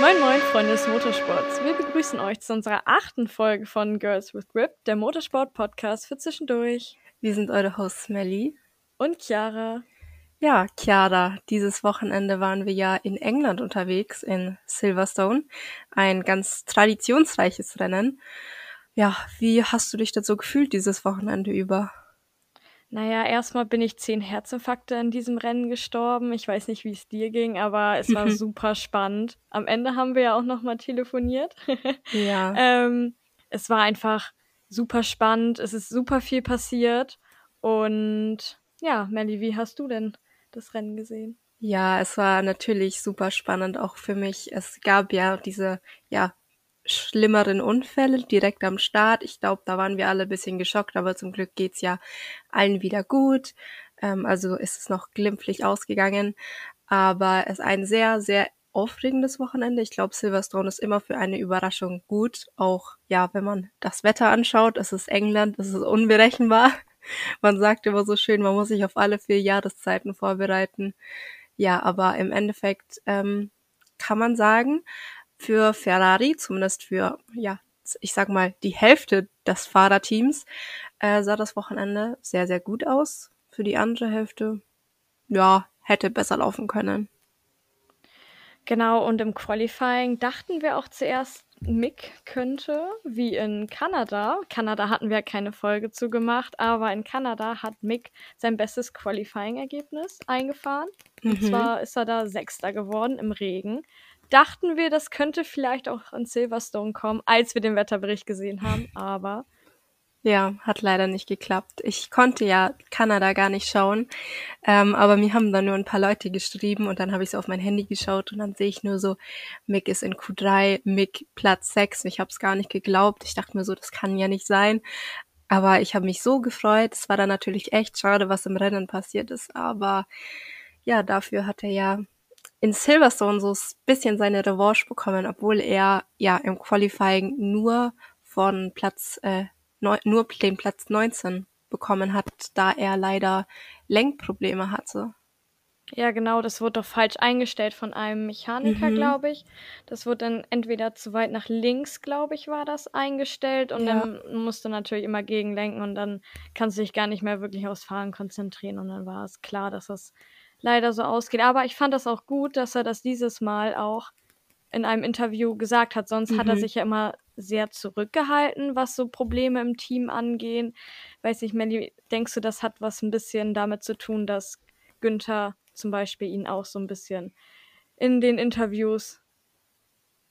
Moin Moin Freunde des Motorsports. Wir begrüßen euch zu unserer achten Folge von Girls with Grip, der Motorsport-Podcast für zwischendurch. Wir sind eure Hosts Melly und Chiara. Ja, Chiara, dieses Wochenende waren wir ja in England unterwegs, in Silverstone. Ein ganz traditionsreiches Rennen. Ja, wie hast du dich dazu gefühlt dieses Wochenende über? Naja, erstmal bin ich zehn Herzinfarkte in diesem Rennen gestorben. Ich weiß nicht, wie es dir ging, aber es war super spannend. Am Ende haben wir ja auch nochmal telefoniert. ja. ähm, es war einfach super spannend. Es ist super viel passiert. Und ja, Melly, wie hast du denn das Rennen gesehen? Ja, es war natürlich super spannend auch für mich. Es gab ja diese, ja, schlimmeren Unfälle direkt am Start. Ich glaube, da waren wir alle ein bisschen geschockt, aber zum Glück geht's ja allen wieder gut. Ähm, also ist es noch glimpflich ausgegangen. Aber es ist ein sehr, sehr aufregendes Wochenende. Ich glaube, Silverstone ist immer für eine Überraschung gut. Auch ja, wenn man das Wetter anschaut, es ist England, es ist unberechenbar. Man sagt immer so schön, man muss sich auf alle vier Jahreszeiten vorbereiten. Ja, aber im Endeffekt ähm, kann man sagen, für Ferrari, zumindest für, ja, ich sag mal, die Hälfte des Fahrerteams, äh, sah das Wochenende sehr, sehr gut aus. Für die andere Hälfte, ja, hätte besser laufen können. Genau, und im Qualifying dachten wir auch zuerst, Mick könnte, wie in Kanada. Kanada hatten wir keine Folge zu gemacht, aber in Kanada hat Mick sein bestes Qualifying-Ergebnis eingefahren. Mhm. Und zwar ist er da Sechster geworden im Regen dachten wir, das könnte vielleicht auch an Silverstone kommen, als wir den Wetterbericht gesehen haben, aber. Ja, hat leider nicht geklappt. Ich konnte ja Kanada gar nicht schauen, ähm, aber mir haben dann nur ein paar Leute geschrieben und dann habe ich so auf mein Handy geschaut und dann sehe ich nur so, Mick ist in Q3, Mick Platz 6 und ich habe es gar nicht geglaubt. Ich dachte mir so, das kann ja nicht sein. Aber ich habe mich so gefreut. Es war dann natürlich echt schade, was im Rennen passiert ist, aber ja, dafür hat er ja in Silverstone so ein bisschen seine Revanche bekommen, obwohl er ja im Qualifying nur von Platz, äh, neun, nur den Platz 19 bekommen hat, da er leider Lenkprobleme hatte. Ja, genau, das wurde doch falsch eingestellt von einem Mechaniker, mhm. glaube ich. Das wurde dann entweder zu weit nach links, glaube ich, war das eingestellt und ja. dann musste natürlich immer gegenlenken und dann kannst du dich gar nicht mehr wirklich aufs Fahren konzentrieren und dann war es klar, dass es leider so ausgeht. Aber ich fand das auch gut, dass er das dieses Mal auch in einem Interview gesagt hat. Sonst mhm. hat er mhm. sich ja immer sehr zurückgehalten, was so Probleme im Team angehen. Weiß nicht, Melly, denkst du, das hat was ein bisschen damit zu tun, dass Günther zum Beispiel ihn auch so ein bisschen in den Interviews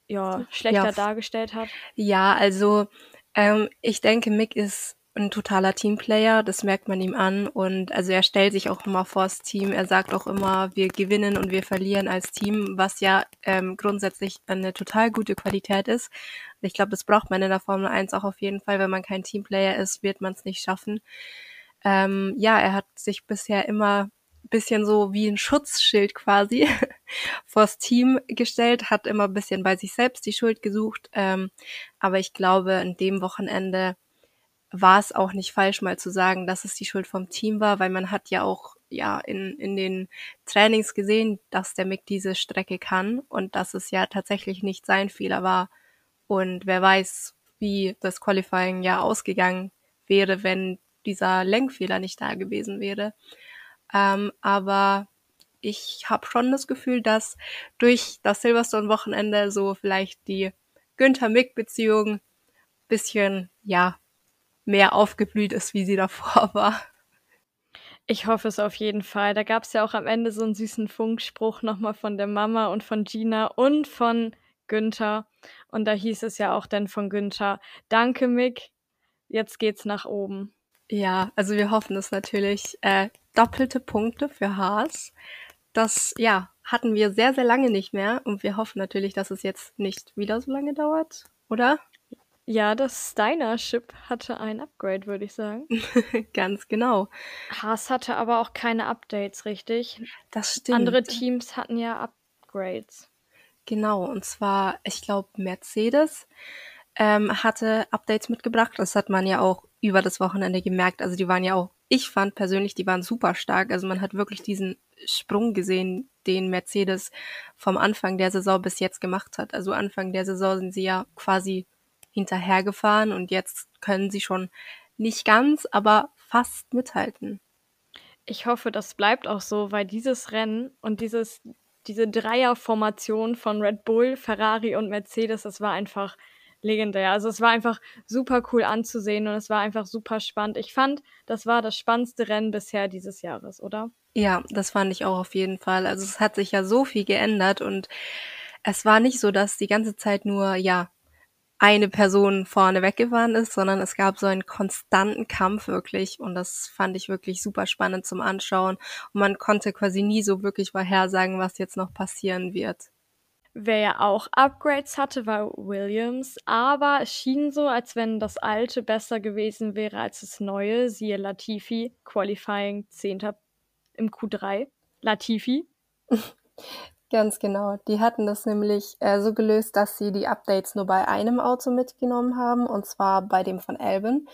ja, schlechter ja. dargestellt hat? Ja, also ähm, ich denke, Mick ist ein totaler Teamplayer, das merkt man ihm an. Und also er stellt sich auch immer vors Team. Er sagt auch immer, wir gewinnen und wir verlieren als Team, was ja ähm, grundsätzlich eine total gute Qualität ist. Ich glaube, das braucht man in der Formel 1 auch auf jeden Fall. Wenn man kein Teamplayer ist, wird man es nicht schaffen. Ähm, ja, er hat sich bisher immer bisschen so wie ein Schutzschild quasi vors Team gestellt, hat immer bisschen bei sich selbst die Schuld gesucht. Ähm, aber ich glaube, in dem Wochenende war es auch nicht falsch, mal zu sagen, dass es die Schuld vom Team war, weil man hat ja auch ja in, in den Trainings gesehen, dass der Mick diese Strecke kann und dass es ja tatsächlich nicht sein Fehler war. Und wer weiß, wie das Qualifying ja ausgegangen wäre, wenn dieser Lenkfehler nicht da gewesen wäre. Ähm, aber ich habe schon das Gefühl, dass durch das Silverstone-Wochenende so vielleicht die Günther-Mick-Beziehung bisschen, ja, mehr aufgeblüht ist, wie sie davor war. Ich hoffe es auf jeden Fall. Da gab es ja auch am Ende so einen süßen Funkspruch nochmal von der Mama und von Gina und von Günther. Und da hieß es ja auch dann von Günther, danke Mick, jetzt geht's nach oben. Ja, also wir hoffen es natürlich. Äh, doppelte Punkte für Haas. Das, ja, hatten wir sehr, sehr lange nicht mehr. Und wir hoffen natürlich, dass es jetzt nicht wieder so lange dauert, oder? Ja, das Steiner-Chip hatte ein Upgrade, würde ich sagen. Ganz genau. Haas hatte aber auch keine Updates, richtig? Das stimmt. Andere Teams hatten ja Upgrades. Genau, und zwar, ich glaube, Mercedes ähm, hatte Updates mitgebracht. Das hat man ja auch über das Wochenende gemerkt. Also die waren ja auch, ich fand persönlich, die waren super stark. Also man hat wirklich diesen Sprung gesehen, den Mercedes vom Anfang der Saison bis jetzt gemacht hat. Also Anfang der Saison sind sie ja quasi hinterhergefahren und jetzt können sie schon nicht ganz, aber fast mithalten. Ich hoffe, das bleibt auch so, weil dieses Rennen und dieses, diese Dreierformation von Red Bull, Ferrari und Mercedes, das war einfach legendär. Also es war einfach super cool anzusehen und es war einfach super spannend. Ich fand, das war das spannendste Rennen bisher dieses Jahres, oder? Ja, das fand ich auch auf jeden Fall. Also es hat sich ja so viel geändert und es war nicht so, dass die ganze Zeit nur, ja, eine Person vorne weggefahren ist, sondern es gab so einen konstanten Kampf wirklich und das fand ich wirklich super spannend zum Anschauen und man konnte quasi nie so wirklich vorhersagen, was jetzt noch passieren wird. Wer ja auch Upgrades hatte, war Williams, aber es schien so, als wenn das alte besser gewesen wäre als das neue. Siehe Latifi, Qualifying 10. im Q3. Latifi. Ganz genau. Die hatten das nämlich äh, so gelöst, dass sie die Updates nur bei einem Auto mitgenommen haben, und zwar bei dem von Albin.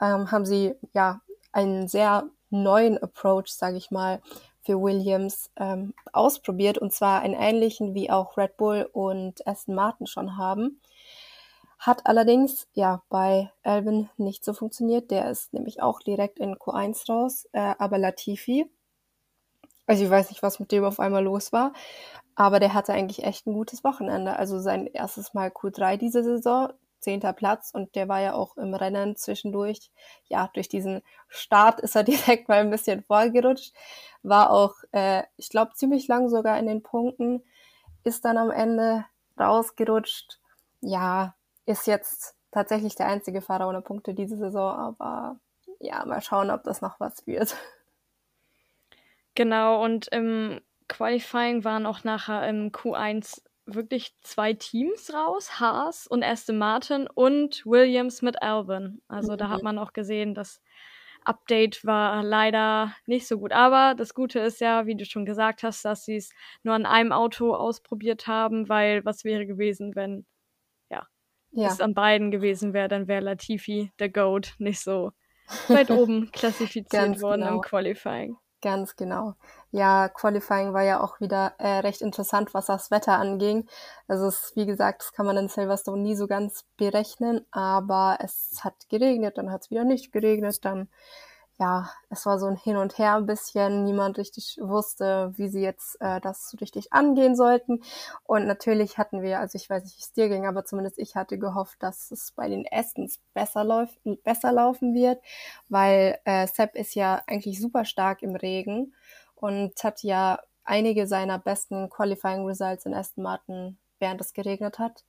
Ähm, haben sie ja einen sehr neuen Approach, sage ich mal, für Williams ähm, ausprobiert und zwar einen ähnlichen wie auch Red Bull und Aston Martin schon haben. Hat allerdings ja bei Alvin nicht so funktioniert. Der ist nämlich auch direkt in Q1 raus, äh, aber Latifi, also ich weiß nicht, was mit dem auf einmal los war, aber der hatte eigentlich echt ein gutes Wochenende. Also sein erstes Mal Q3 diese Saison, zehnter Platz und der war ja auch im Rennen zwischendurch. Ja, durch diesen Start ist er direkt mal ein bisschen vorgerutscht. War auch, äh, ich glaube, ziemlich lang sogar in den Punkten. Ist dann am Ende rausgerutscht. Ja, ist jetzt tatsächlich der einzige Fahrer ohne Punkte diese Saison, aber ja, mal schauen, ob das noch was wird. Genau, und im Qualifying waren auch nachher im Q1 wirklich zwei Teams raus, Haas und Aston Martin und Williams mit Alvin. Also mhm. da hat mhm. man auch gesehen, das Update war leider nicht so gut. Aber das Gute ist ja, wie du schon gesagt hast, dass sie es nur an einem Auto ausprobiert haben, weil was wäre gewesen, wenn ja, ja. es an beiden gewesen wäre, dann wäre Latifi, der Goat, nicht so weit oben klassifiziert worden genau. im Qualifying. Ganz genau. Ja, Qualifying war ja auch wieder äh, recht interessant, was das Wetter anging. Also es, wie gesagt, das kann man in Silverstone nie so ganz berechnen, aber es hat geregnet, dann hat es wieder nicht geregnet, dann ja, es war so ein Hin und Her ein bisschen. Niemand richtig wusste, wie sie jetzt äh, das so richtig angehen sollten. Und natürlich hatten wir, also ich weiß nicht, wie es dir ging, aber zumindest ich hatte gehofft, dass es bei den Estens besser läuft, besser laufen wird, weil äh, Sepp ist ja eigentlich super stark im Regen und hat ja einige seiner besten Qualifying Results in Aston Martin, während es geregnet hat.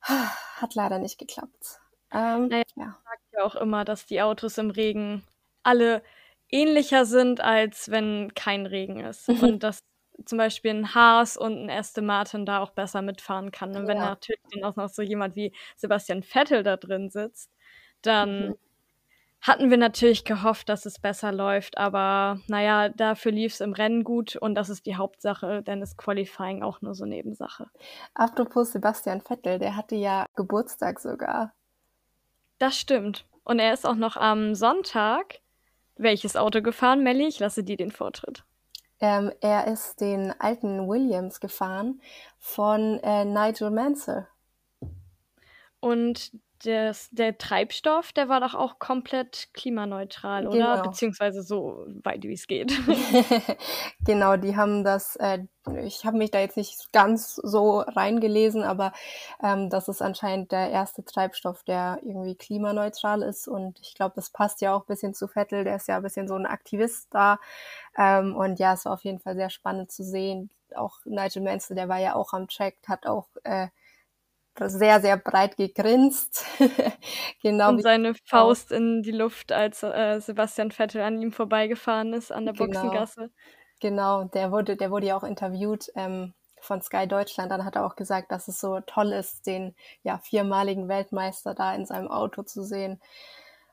Hat leider nicht geklappt. Ähm, naja, ja. Ich sag ja auch immer, dass die Autos im Regen alle ähnlicher sind, als wenn kein Regen ist. Mhm. Und dass zum Beispiel ein Haas und ein Aston Martin da auch besser mitfahren kann. Und wenn ja. natürlich dann auch noch so jemand wie Sebastian Vettel da drin sitzt, dann mhm. hatten wir natürlich gehofft, dass es besser läuft. Aber naja, dafür lief es im Rennen gut und das ist die Hauptsache, denn ist Qualifying auch nur so Nebensache. Apropos Sebastian Vettel, der hatte ja Geburtstag sogar. Das stimmt. Und er ist auch noch am Sonntag welches Auto gefahren, Melly? Ich lasse dir den Vortritt. Ähm, er ist den alten Williams gefahren von äh, Nigel Mansell. Und das, der Treibstoff, der war doch auch komplett klimaneutral, oder? Genau. Beziehungsweise so weit wie es geht. genau, die haben das, äh, ich habe mich da jetzt nicht ganz so reingelesen, aber ähm, das ist anscheinend der erste Treibstoff, der irgendwie klimaneutral ist. Und ich glaube, das passt ja auch ein bisschen zu Vettel, der ist ja ein bisschen so ein Aktivist da. Ähm, und ja, es war auf jeden Fall sehr spannend zu sehen. Auch Nigel Mansell, der war ja auch am Check, hat auch äh, sehr, sehr breit gegrinst. genau. Und seine Faust in die Luft, als äh, Sebastian Vettel an ihm vorbeigefahren ist an der genau. Boxengasse. Genau, der wurde, der wurde ja auch interviewt ähm, von Sky Deutschland. Dann hat er auch gesagt, dass es so toll ist, den ja viermaligen Weltmeister da in seinem Auto zu sehen.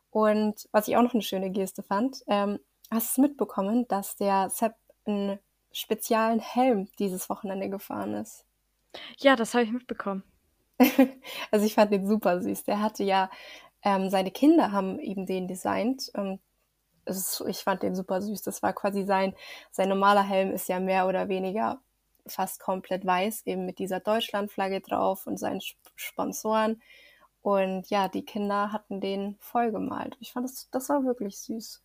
Und was ich auch noch eine schöne Geste fand, ähm, hast du mitbekommen, dass der Sepp einen speziellen Helm dieses Wochenende gefahren ist? Ja, das habe ich mitbekommen. also ich fand den super süß. Der hatte ja, ähm, seine Kinder haben eben den designt. Ähm, ist, ich fand den super süß. Das war quasi sein, sein normaler Helm ist ja mehr oder weniger fast komplett weiß, eben mit dieser Deutschlandflagge drauf und seinen Sponsoren. Und ja, die Kinder hatten den voll gemalt. Ich fand das, das war wirklich süß.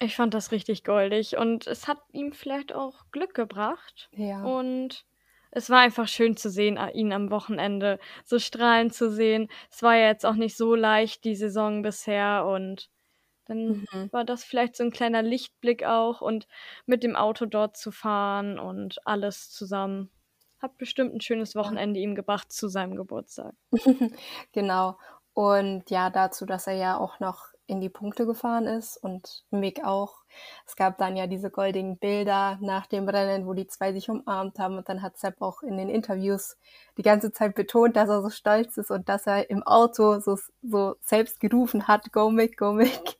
Ich fand das richtig goldig und es hat ihm vielleicht auch Glück gebracht. Ja. Und es war einfach schön zu sehen, ihn am Wochenende so strahlend zu sehen. Es war ja jetzt auch nicht so leicht, die Saison bisher und dann mhm. war das vielleicht so ein kleiner Lichtblick auch und mit dem Auto dort zu fahren und alles zusammen. Hat bestimmt ein schönes Wochenende ihm gebracht zu seinem Geburtstag. genau. Und ja, dazu, dass er ja auch noch in die Punkte gefahren ist und Mick auch. Es gab dann ja diese goldigen Bilder nach dem Rennen, wo die zwei sich umarmt haben und dann hat Sepp auch in den Interviews die ganze Zeit betont, dass er so stolz ist und dass er im Auto so, so selbst gerufen hat, go Mick, go Mick.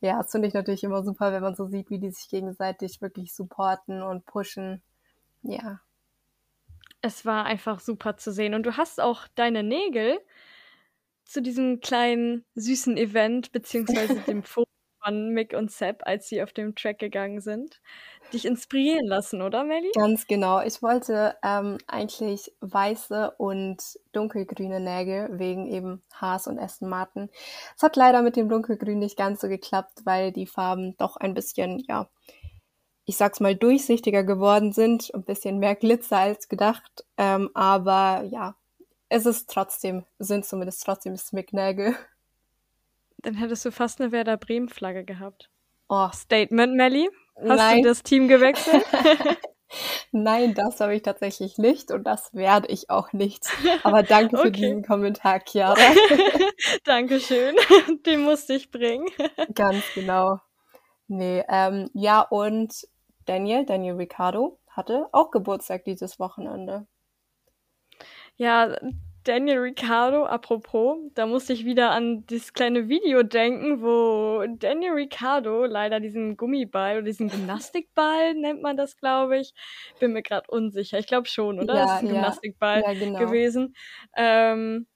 Ja, das finde ich natürlich immer super, wenn man so sieht, wie die sich gegenseitig wirklich supporten und pushen. Ja. Es war einfach super zu sehen. Und du hast auch deine Nägel zu diesem kleinen süßen Event, beziehungsweise dem Foto von Mick und Sepp, als sie auf dem Track gegangen sind, dich inspirieren lassen, oder Melly? Ganz genau. Ich wollte ähm, eigentlich weiße und dunkelgrüne Nägel wegen eben Haas und Aston Martin. Es hat leider mit dem dunkelgrün nicht ganz so geklappt, weil die Farben doch ein bisschen, ja, ich sag's mal, durchsichtiger geworden sind, ein bisschen mehr Glitzer als gedacht. Ähm, aber ja, es ist trotzdem, sind zumindest trotzdem Smicknägel. Dann hättest du fast eine Werder Bremen-Flagge gehabt. Oh. Statement, Melly. Hast Nein. du das Team gewechselt? Nein, das habe ich tatsächlich nicht und das werde ich auch nicht. Aber danke okay. für diesen Kommentar, Chiara. Dankeschön. Den musste ich bringen. Ganz genau. Nee, ähm, ja, und Daniel, Daniel Ricciardo, hatte auch Geburtstag dieses Wochenende. Ja, Daniel Ricciardo, apropos, da musste ich wieder an dieses kleine Video denken, wo Daniel Ricciardo leider diesen Gummiball oder diesen Gymnastikball nennt man das, glaube ich. Bin mir gerade unsicher. Ich glaube schon, oder? Ja, das ist ein ja. Gymnastikball ja, genau. gewesen. Ähm,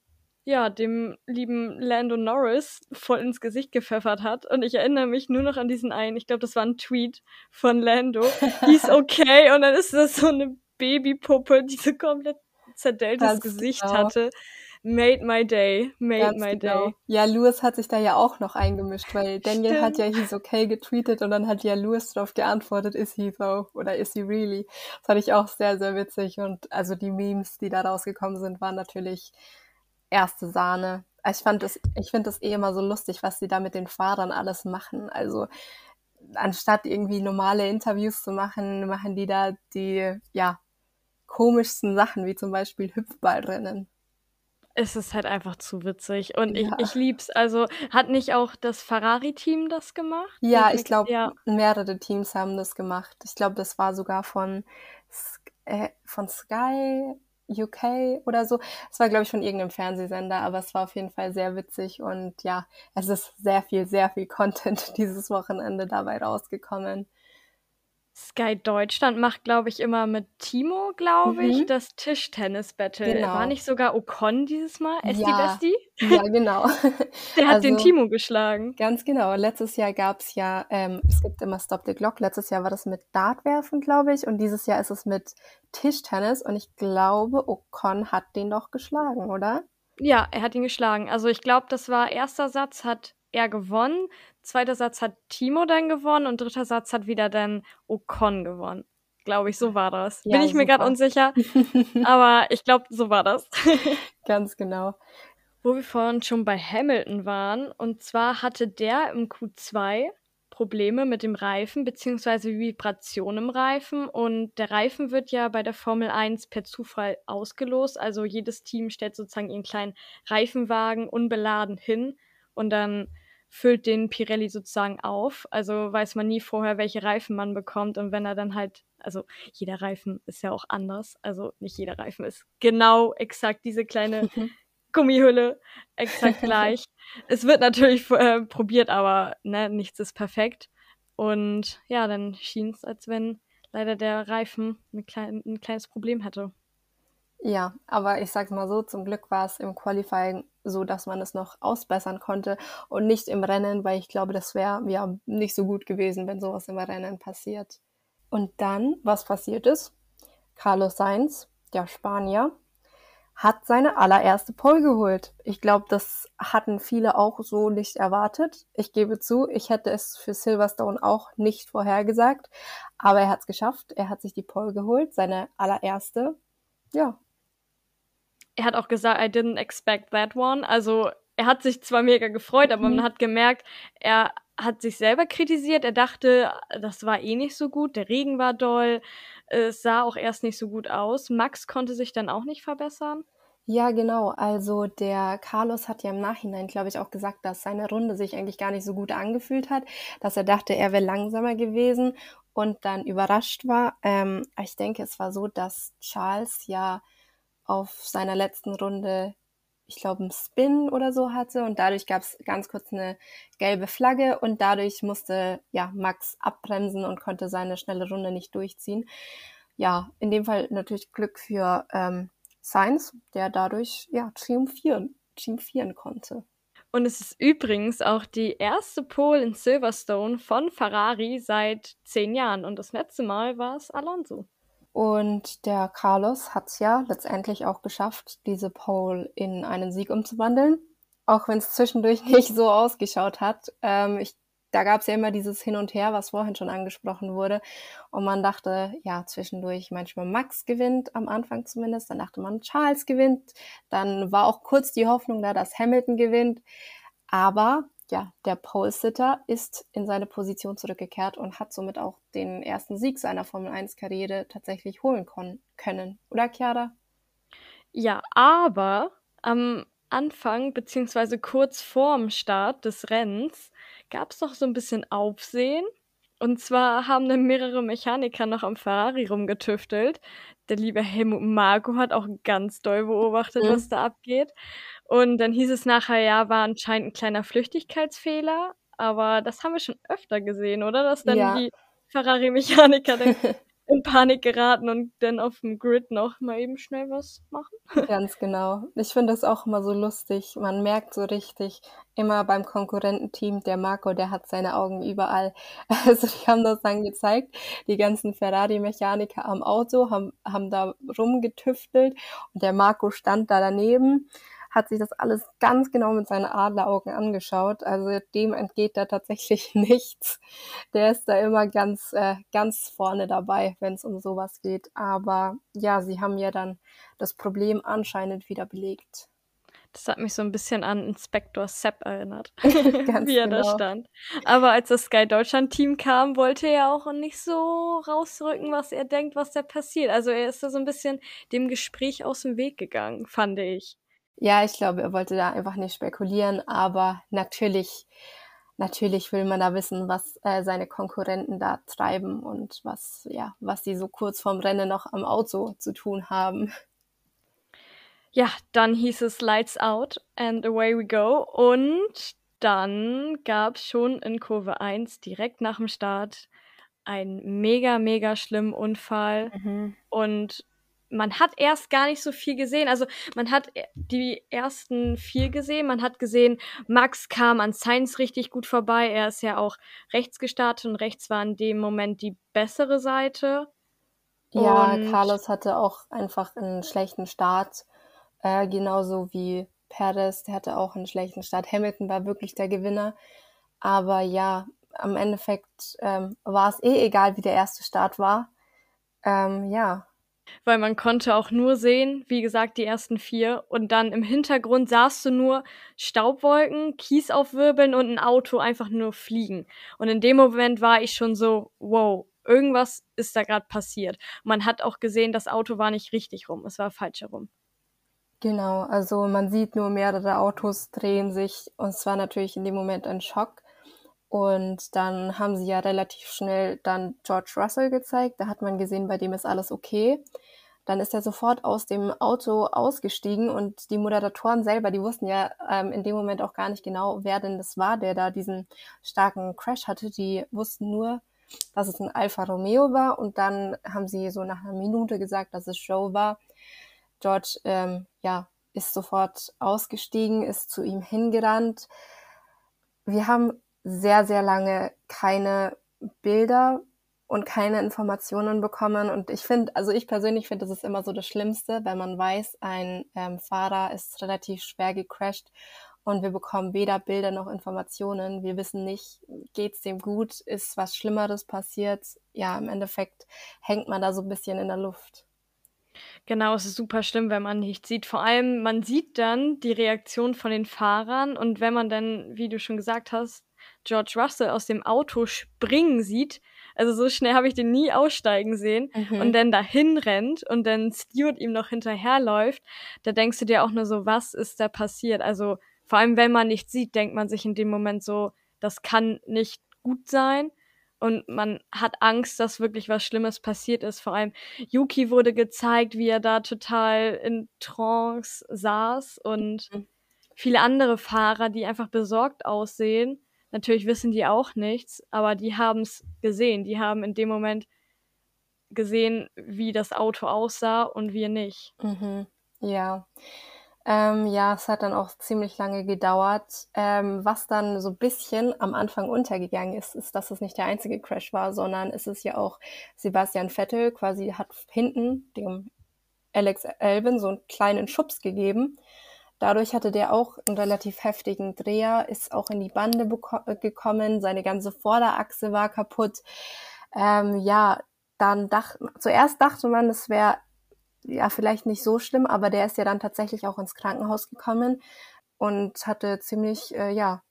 ja, dem lieben Lando Norris voll ins Gesicht gepfeffert hat. Und ich erinnere mich nur noch an diesen einen, ich glaube, das war ein Tweet von Lando. Die ist okay. Und dann ist das so eine Babypuppe, die so komplett zerdelltes Ganz Gesicht genau. hatte. Made my day, made Ganz my genau. day. Ja, Lewis hat sich da ja auch noch eingemischt, weil Daniel Stimmt. hat ja he's okay getweetet und dann hat ja Lewis darauf geantwortet, is he though? Oder is he really? Das fand ich auch sehr, sehr witzig und also die Memes, die da rausgekommen sind, waren natürlich erste Sahne. Ich fand das, ich finde das eh immer so lustig, was sie da mit den Fahrern alles machen. Also, anstatt irgendwie normale Interviews zu machen, machen die da die, ja, komischsten Sachen, wie zum Beispiel Hüpfballrennen. Es ist halt einfach zu witzig und ja. ich, ich lieb's. Also hat nicht auch das Ferrari-Team das gemacht? Ja, ich glaube, ja. mehrere Teams haben das gemacht. Ich glaube, das war sogar von, äh, von Sky UK oder so. Es war, glaube ich, von irgendeinem Fernsehsender, aber es war auf jeden Fall sehr witzig und ja, es ist sehr viel, sehr viel Content dieses Wochenende dabei rausgekommen. Sky Deutschland macht, glaube ich, immer mit Timo, glaube ich, mhm. das Tischtennis-Battle. Genau. War nicht sogar Ocon dieses Mal? Esti ja. Besti? Ja, genau. Der hat also, den Timo geschlagen. Ganz genau. Letztes Jahr gab es ja, ähm, es gibt immer Stop the Clock. Letztes Jahr war das mit Dartwerfen, glaube ich. Und dieses Jahr ist es mit Tischtennis. Und ich glaube, Ocon hat den doch geschlagen, oder? Ja, er hat ihn geschlagen. Also ich glaube, das war erster Satz, hat er gewonnen. Zweiter Satz hat Timo dann gewonnen und dritter Satz hat wieder dann Ocon gewonnen. Glaube ich, so war das. Ja, Bin ich super. mir gerade unsicher, aber ich glaube, so war das. Ganz genau. Wo wir vorhin schon bei Hamilton waren, und zwar hatte der im Q2 Probleme mit dem Reifen beziehungsweise Vibration im Reifen und der Reifen wird ja bei der Formel 1 per Zufall ausgelost. Also jedes Team stellt sozusagen ihren kleinen Reifenwagen unbeladen hin und dann füllt den Pirelli sozusagen auf. Also weiß man nie vorher, welche Reifen man bekommt. Und wenn er dann halt, also jeder Reifen ist ja auch anders. Also nicht jeder Reifen ist genau exakt diese kleine Gummihülle exakt gleich. es wird natürlich äh, probiert, aber ne, nichts ist perfekt. Und ja, dann schien es, als wenn leider der Reifen ein, klein, ein kleines Problem hatte. Ja, aber ich sag's mal so, zum Glück war es im Qualifying so dass man es noch ausbessern konnte und nicht im Rennen, weil ich glaube, das wäre ja nicht so gut gewesen, wenn sowas im Rennen passiert. Und dann, was passiert ist? Carlos Sainz, der Spanier, hat seine allererste Pole geholt. Ich glaube, das hatten viele auch so nicht erwartet. Ich gebe zu, ich hätte es für Silverstone auch nicht vorhergesagt, aber er hat es geschafft. Er hat sich die Pole geholt, seine allererste. Ja. Er hat auch gesagt, I didn't expect that one. Also er hat sich zwar mega gefreut, aber mhm. man hat gemerkt, er hat sich selber kritisiert. Er dachte, das war eh nicht so gut, der Regen war doll, es sah auch erst nicht so gut aus. Max konnte sich dann auch nicht verbessern. Ja, genau. Also der Carlos hat ja im Nachhinein, glaube ich, auch gesagt, dass seine Runde sich eigentlich gar nicht so gut angefühlt hat, dass er dachte, er wäre langsamer gewesen und dann überrascht war. Ähm, ich denke, es war so, dass Charles ja auf seiner letzten Runde ich glaube, einen Spin oder so hatte und dadurch gab es ganz kurz eine gelbe Flagge und dadurch musste ja Max abbremsen und konnte seine schnelle Runde nicht durchziehen. Ja, in dem Fall natürlich Glück für ähm, Sainz, der dadurch ja triumphieren, triumphieren konnte. Und es ist übrigens auch die erste Pole in Silverstone von Ferrari seit zehn Jahren. Und das letzte Mal war es Alonso. Und der Carlos hat es ja letztendlich auch geschafft, diese Pole in einen Sieg umzuwandeln. Auch wenn es zwischendurch nicht so ausgeschaut hat. Ähm, ich, da gab es ja immer dieses Hin und Her, was vorhin schon angesprochen wurde. Und man dachte, ja, zwischendurch manchmal Max gewinnt, am Anfang zumindest. Dann dachte man, Charles gewinnt. Dann war auch kurz die Hoffnung da, dass Hamilton gewinnt. Aber ja, der Pole-Sitter ist in seine Position zurückgekehrt und hat somit auch den ersten Sieg seiner Formel-1-Karriere tatsächlich holen können. Oder, Chiara? Ja, aber am Anfang, beziehungsweise kurz vorm Start des Rennens, gab es noch so ein bisschen Aufsehen. Und zwar haben dann mehrere Mechaniker noch am Ferrari rumgetüftelt. Der liebe Helmut Marco hat auch ganz doll beobachtet, mhm. was da abgeht. Und dann hieß es nachher, ja, war anscheinend ein kleiner Flüchtigkeitsfehler, aber das haben wir schon öfter gesehen, oder? Dass dann ja. die Ferrari-Mechaniker in Panik geraten und dann auf dem Grid noch mal eben schnell was machen. Ganz genau. Ich finde das auch immer so lustig. Man merkt so richtig, immer beim Konkurrententeam, der Marco, der hat seine Augen überall. Also die haben das dann gezeigt. Die ganzen Ferrari-Mechaniker am Auto haben, haben da rumgetüftelt und der Marco stand da daneben hat sich das alles ganz genau mit seinen Adleraugen angeschaut. Also dem entgeht da tatsächlich nichts. Der ist da immer ganz, äh, ganz vorne dabei, wenn es um sowas geht. Aber ja, sie haben ja dann das Problem anscheinend wieder belegt. Das hat mich so ein bisschen an Inspektor Sepp erinnert, wie er genau. da stand. Aber als das Sky Deutschland Team kam, wollte er auch nicht so rausrücken, was er denkt, was da passiert. Also er ist da so ein bisschen dem Gespräch aus dem Weg gegangen, fand ich. Ja, ich glaube, er wollte da einfach nicht spekulieren, aber natürlich, natürlich will man da wissen, was äh, seine Konkurrenten da treiben und was, ja, was die so kurz vorm Rennen noch am Auto zu tun haben. Ja, dann hieß es Lights Out and away we go. Und dann gab es schon in Kurve 1 direkt nach dem Start einen mega, mega schlimmen Unfall. Mhm. Und man hat erst gar nicht so viel gesehen. Also man hat die ersten vier gesehen. Man hat gesehen, Max kam an Sainz richtig gut vorbei. Er ist ja auch rechts gestartet und rechts war in dem Moment die bessere Seite. Ja, und Carlos hatte auch einfach einen schlechten Start. Äh, genauso wie Perez, der hatte auch einen schlechten Start. Hamilton war wirklich der Gewinner. Aber ja, am Endeffekt ähm, war es eh egal, wie der erste Start war. Ähm, ja, weil man konnte auch nur sehen, wie gesagt, die ersten vier. Und dann im Hintergrund sahst du nur Staubwolken, Kies aufwirbeln und ein Auto einfach nur fliegen. Und in dem Moment war ich schon so, wow, irgendwas ist da gerade passiert. man hat auch gesehen, das Auto war nicht richtig rum, es war falsch herum. Genau, also man sieht nur mehrere Autos drehen sich und es war natürlich in dem Moment ein Schock. Und dann haben sie ja relativ schnell dann George Russell gezeigt. Da hat man gesehen, bei dem ist alles okay. Dann ist er sofort aus dem Auto ausgestiegen und die Moderatoren selber, die wussten ja ähm, in dem Moment auch gar nicht genau, wer denn das war, der da diesen starken Crash hatte. Die wussten nur, dass es ein Alfa Romeo war und dann haben sie so nach einer Minute gesagt, dass es Joe war. George, ähm, ja, ist sofort ausgestiegen, ist zu ihm hingerannt. Wir haben sehr, sehr lange keine Bilder und keine Informationen bekommen. Und ich finde, also ich persönlich finde, das ist immer so das Schlimmste, wenn man weiß, ein ähm, Fahrer ist relativ schwer gecrashed und wir bekommen weder Bilder noch Informationen. Wir wissen nicht, geht's dem gut, ist was Schlimmeres passiert. Ja, im Endeffekt hängt man da so ein bisschen in der Luft. Genau, es ist super schlimm, wenn man nichts sieht. Vor allem, man sieht dann die Reaktion von den Fahrern und wenn man dann, wie du schon gesagt hast, George Russell aus dem Auto springen sieht, also so schnell habe ich den nie aussteigen sehen mhm. und dann dahin rennt und dann Stewart ihm noch hinterherläuft, da denkst du dir auch nur so, was ist da passiert? Also vor allem, wenn man nichts sieht, denkt man sich in dem Moment so, das kann nicht gut sein. Und man hat Angst, dass wirklich was Schlimmes passiert ist. Vor allem Yuki wurde gezeigt, wie er da total in Trance saß und mhm. viele andere Fahrer, die einfach besorgt aussehen. Natürlich wissen die auch nichts, aber die haben es gesehen. Die haben in dem Moment gesehen, wie das Auto aussah und wir nicht. Mhm. Ja. Ähm, ja, es hat dann auch ziemlich lange gedauert. Ähm, was dann so ein bisschen am Anfang untergegangen ist, ist, dass es nicht der einzige Crash war, sondern es ist ja auch Sebastian Vettel quasi hat hinten dem Alex Elvin so einen kleinen Schubs gegeben. Dadurch hatte der auch einen relativ heftigen Dreher, ist auch in die Bande gekommen, seine ganze Vorderachse war kaputt. Ähm, ja, dann dacht, zuerst dachte man, es wäre ja vielleicht nicht so schlimm, aber der ist ja dann tatsächlich auch ins Krankenhaus gekommen und hatte ziemlich, äh, ja,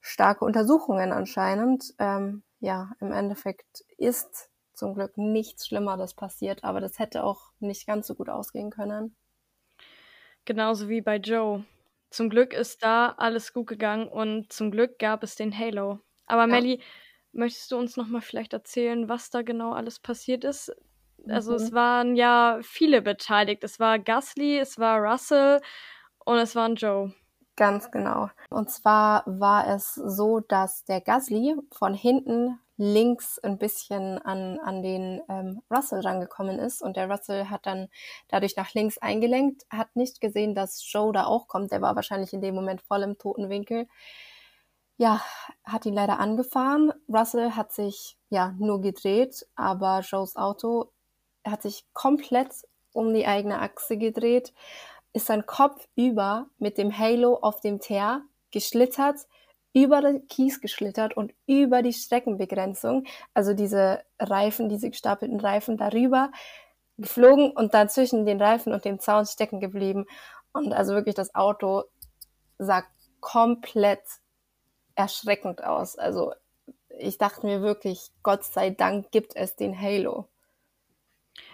starke Untersuchungen anscheinend. Ähm, ja, im Endeffekt ist zum Glück nichts Schlimmeres passiert, aber das hätte auch nicht ganz so gut ausgehen können. Genauso wie bei Joe. Zum Glück ist da alles gut gegangen und zum Glück gab es den Halo. Aber ja. Melly, möchtest du uns noch mal vielleicht erzählen, was da genau alles passiert ist? Also mhm. es waren ja viele beteiligt. Es war Gasly, es war Russell und es war Joe. Ganz genau. Und zwar war es so, dass der Gasly von hinten links ein bisschen an, an den ähm, Russell rangekommen ist und der Russell hat dann dadurch nach links eingelenkt, hat nicht gesehen, dass Joe da auch kommt. Der war wahrscheinlich in dem Moment voll im toten Winkel. Ja, hat ihn leider angefahren. Russell hat sich ja nur gedreht, aber Joes Auto hat sich komplett um die eigene Achse gedreht, ist sein Kopf über mit dem Halo auf dem Teer geschlittert, über den Kies geschlittert und über die Streckenbegrenzung, also diese Reifen, diese gestapelten Reifen darüber geflogen und dann zwischen den Reifen und dem Zaun stecken geblieben. Und also wirklich das Auto sah komplett erschreckend aus. Also ich dachte mir wirklich, Gott sei Dank gibt es den Halo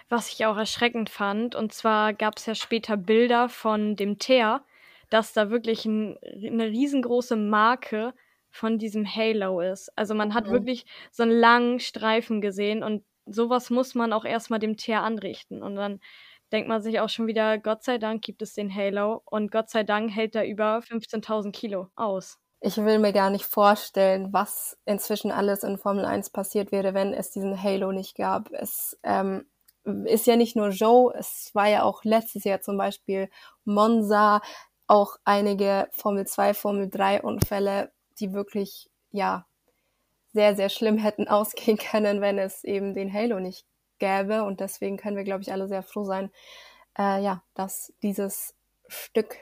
was ich auch erschreckend fand. Und zwar gab es ja später Bilder von dem Teer, dass da wirklich ein, eine riesengroße Marke von diesem Halo ist. Also man hat mhm. wirklich so einen langen Streifen gesehen und sowas muss man auch erstmal dem Teer anrichten. Und dann denkt man sich auch schon wieder, Gott sei Dank gibt es den Halo und Gott sei Dank hält er über 15.000 Kilo aus. Ich will mir gar nicht vorstellen, was inzwischen alles in Formel 1 passiert wäre, wenn es diesen Halo nicht gab. Es ähm, ist ja nicht nur Joe, es war ja auch letztes Jahr zum Beispiel Monza, auch einige Formel 2, Formel 3 Unfälle, die wirklich, ja, sehr, sehr schlimm hätten ausgehen können, wenn es eben den Halo nicht gäbe. Und deswegen können wir, glaube ich, alle sehr froh sein, äh, ja, dass dieses Stück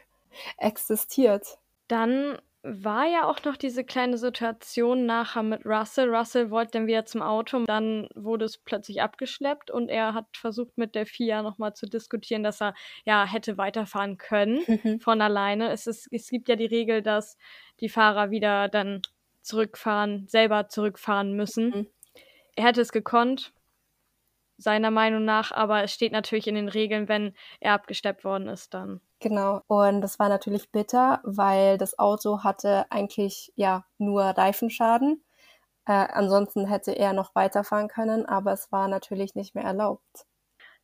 existiert. Dann war ja auch noch diese kleine Situation nachher mit Russell. Russell wollte dann wieder zum Auto, dann wurde es plötzlich abgeschleppt und er hat versucht mit der FIA nochmal zu diskutieren, dass er ja hätte weiterfahren können mhm. von alleine. Es, ist, es gibt ja die Regel, dass die Fahrer wieder dann zurückfahren, selber zurückfahren müssen. Mhm. Er hätte es gekonnt, seiner Meinung nach, aber es steht natürlich in den Regeln, wenn er abgesteppt worden ist, dann. Genau. Und das war natürlich bitter, weil das Auto hatte eigentlich ja nur Reifenschaden. Äh, ansonsten hätte er noch weiterfahren können, aber es war natürlich nicht mehr erlaubt.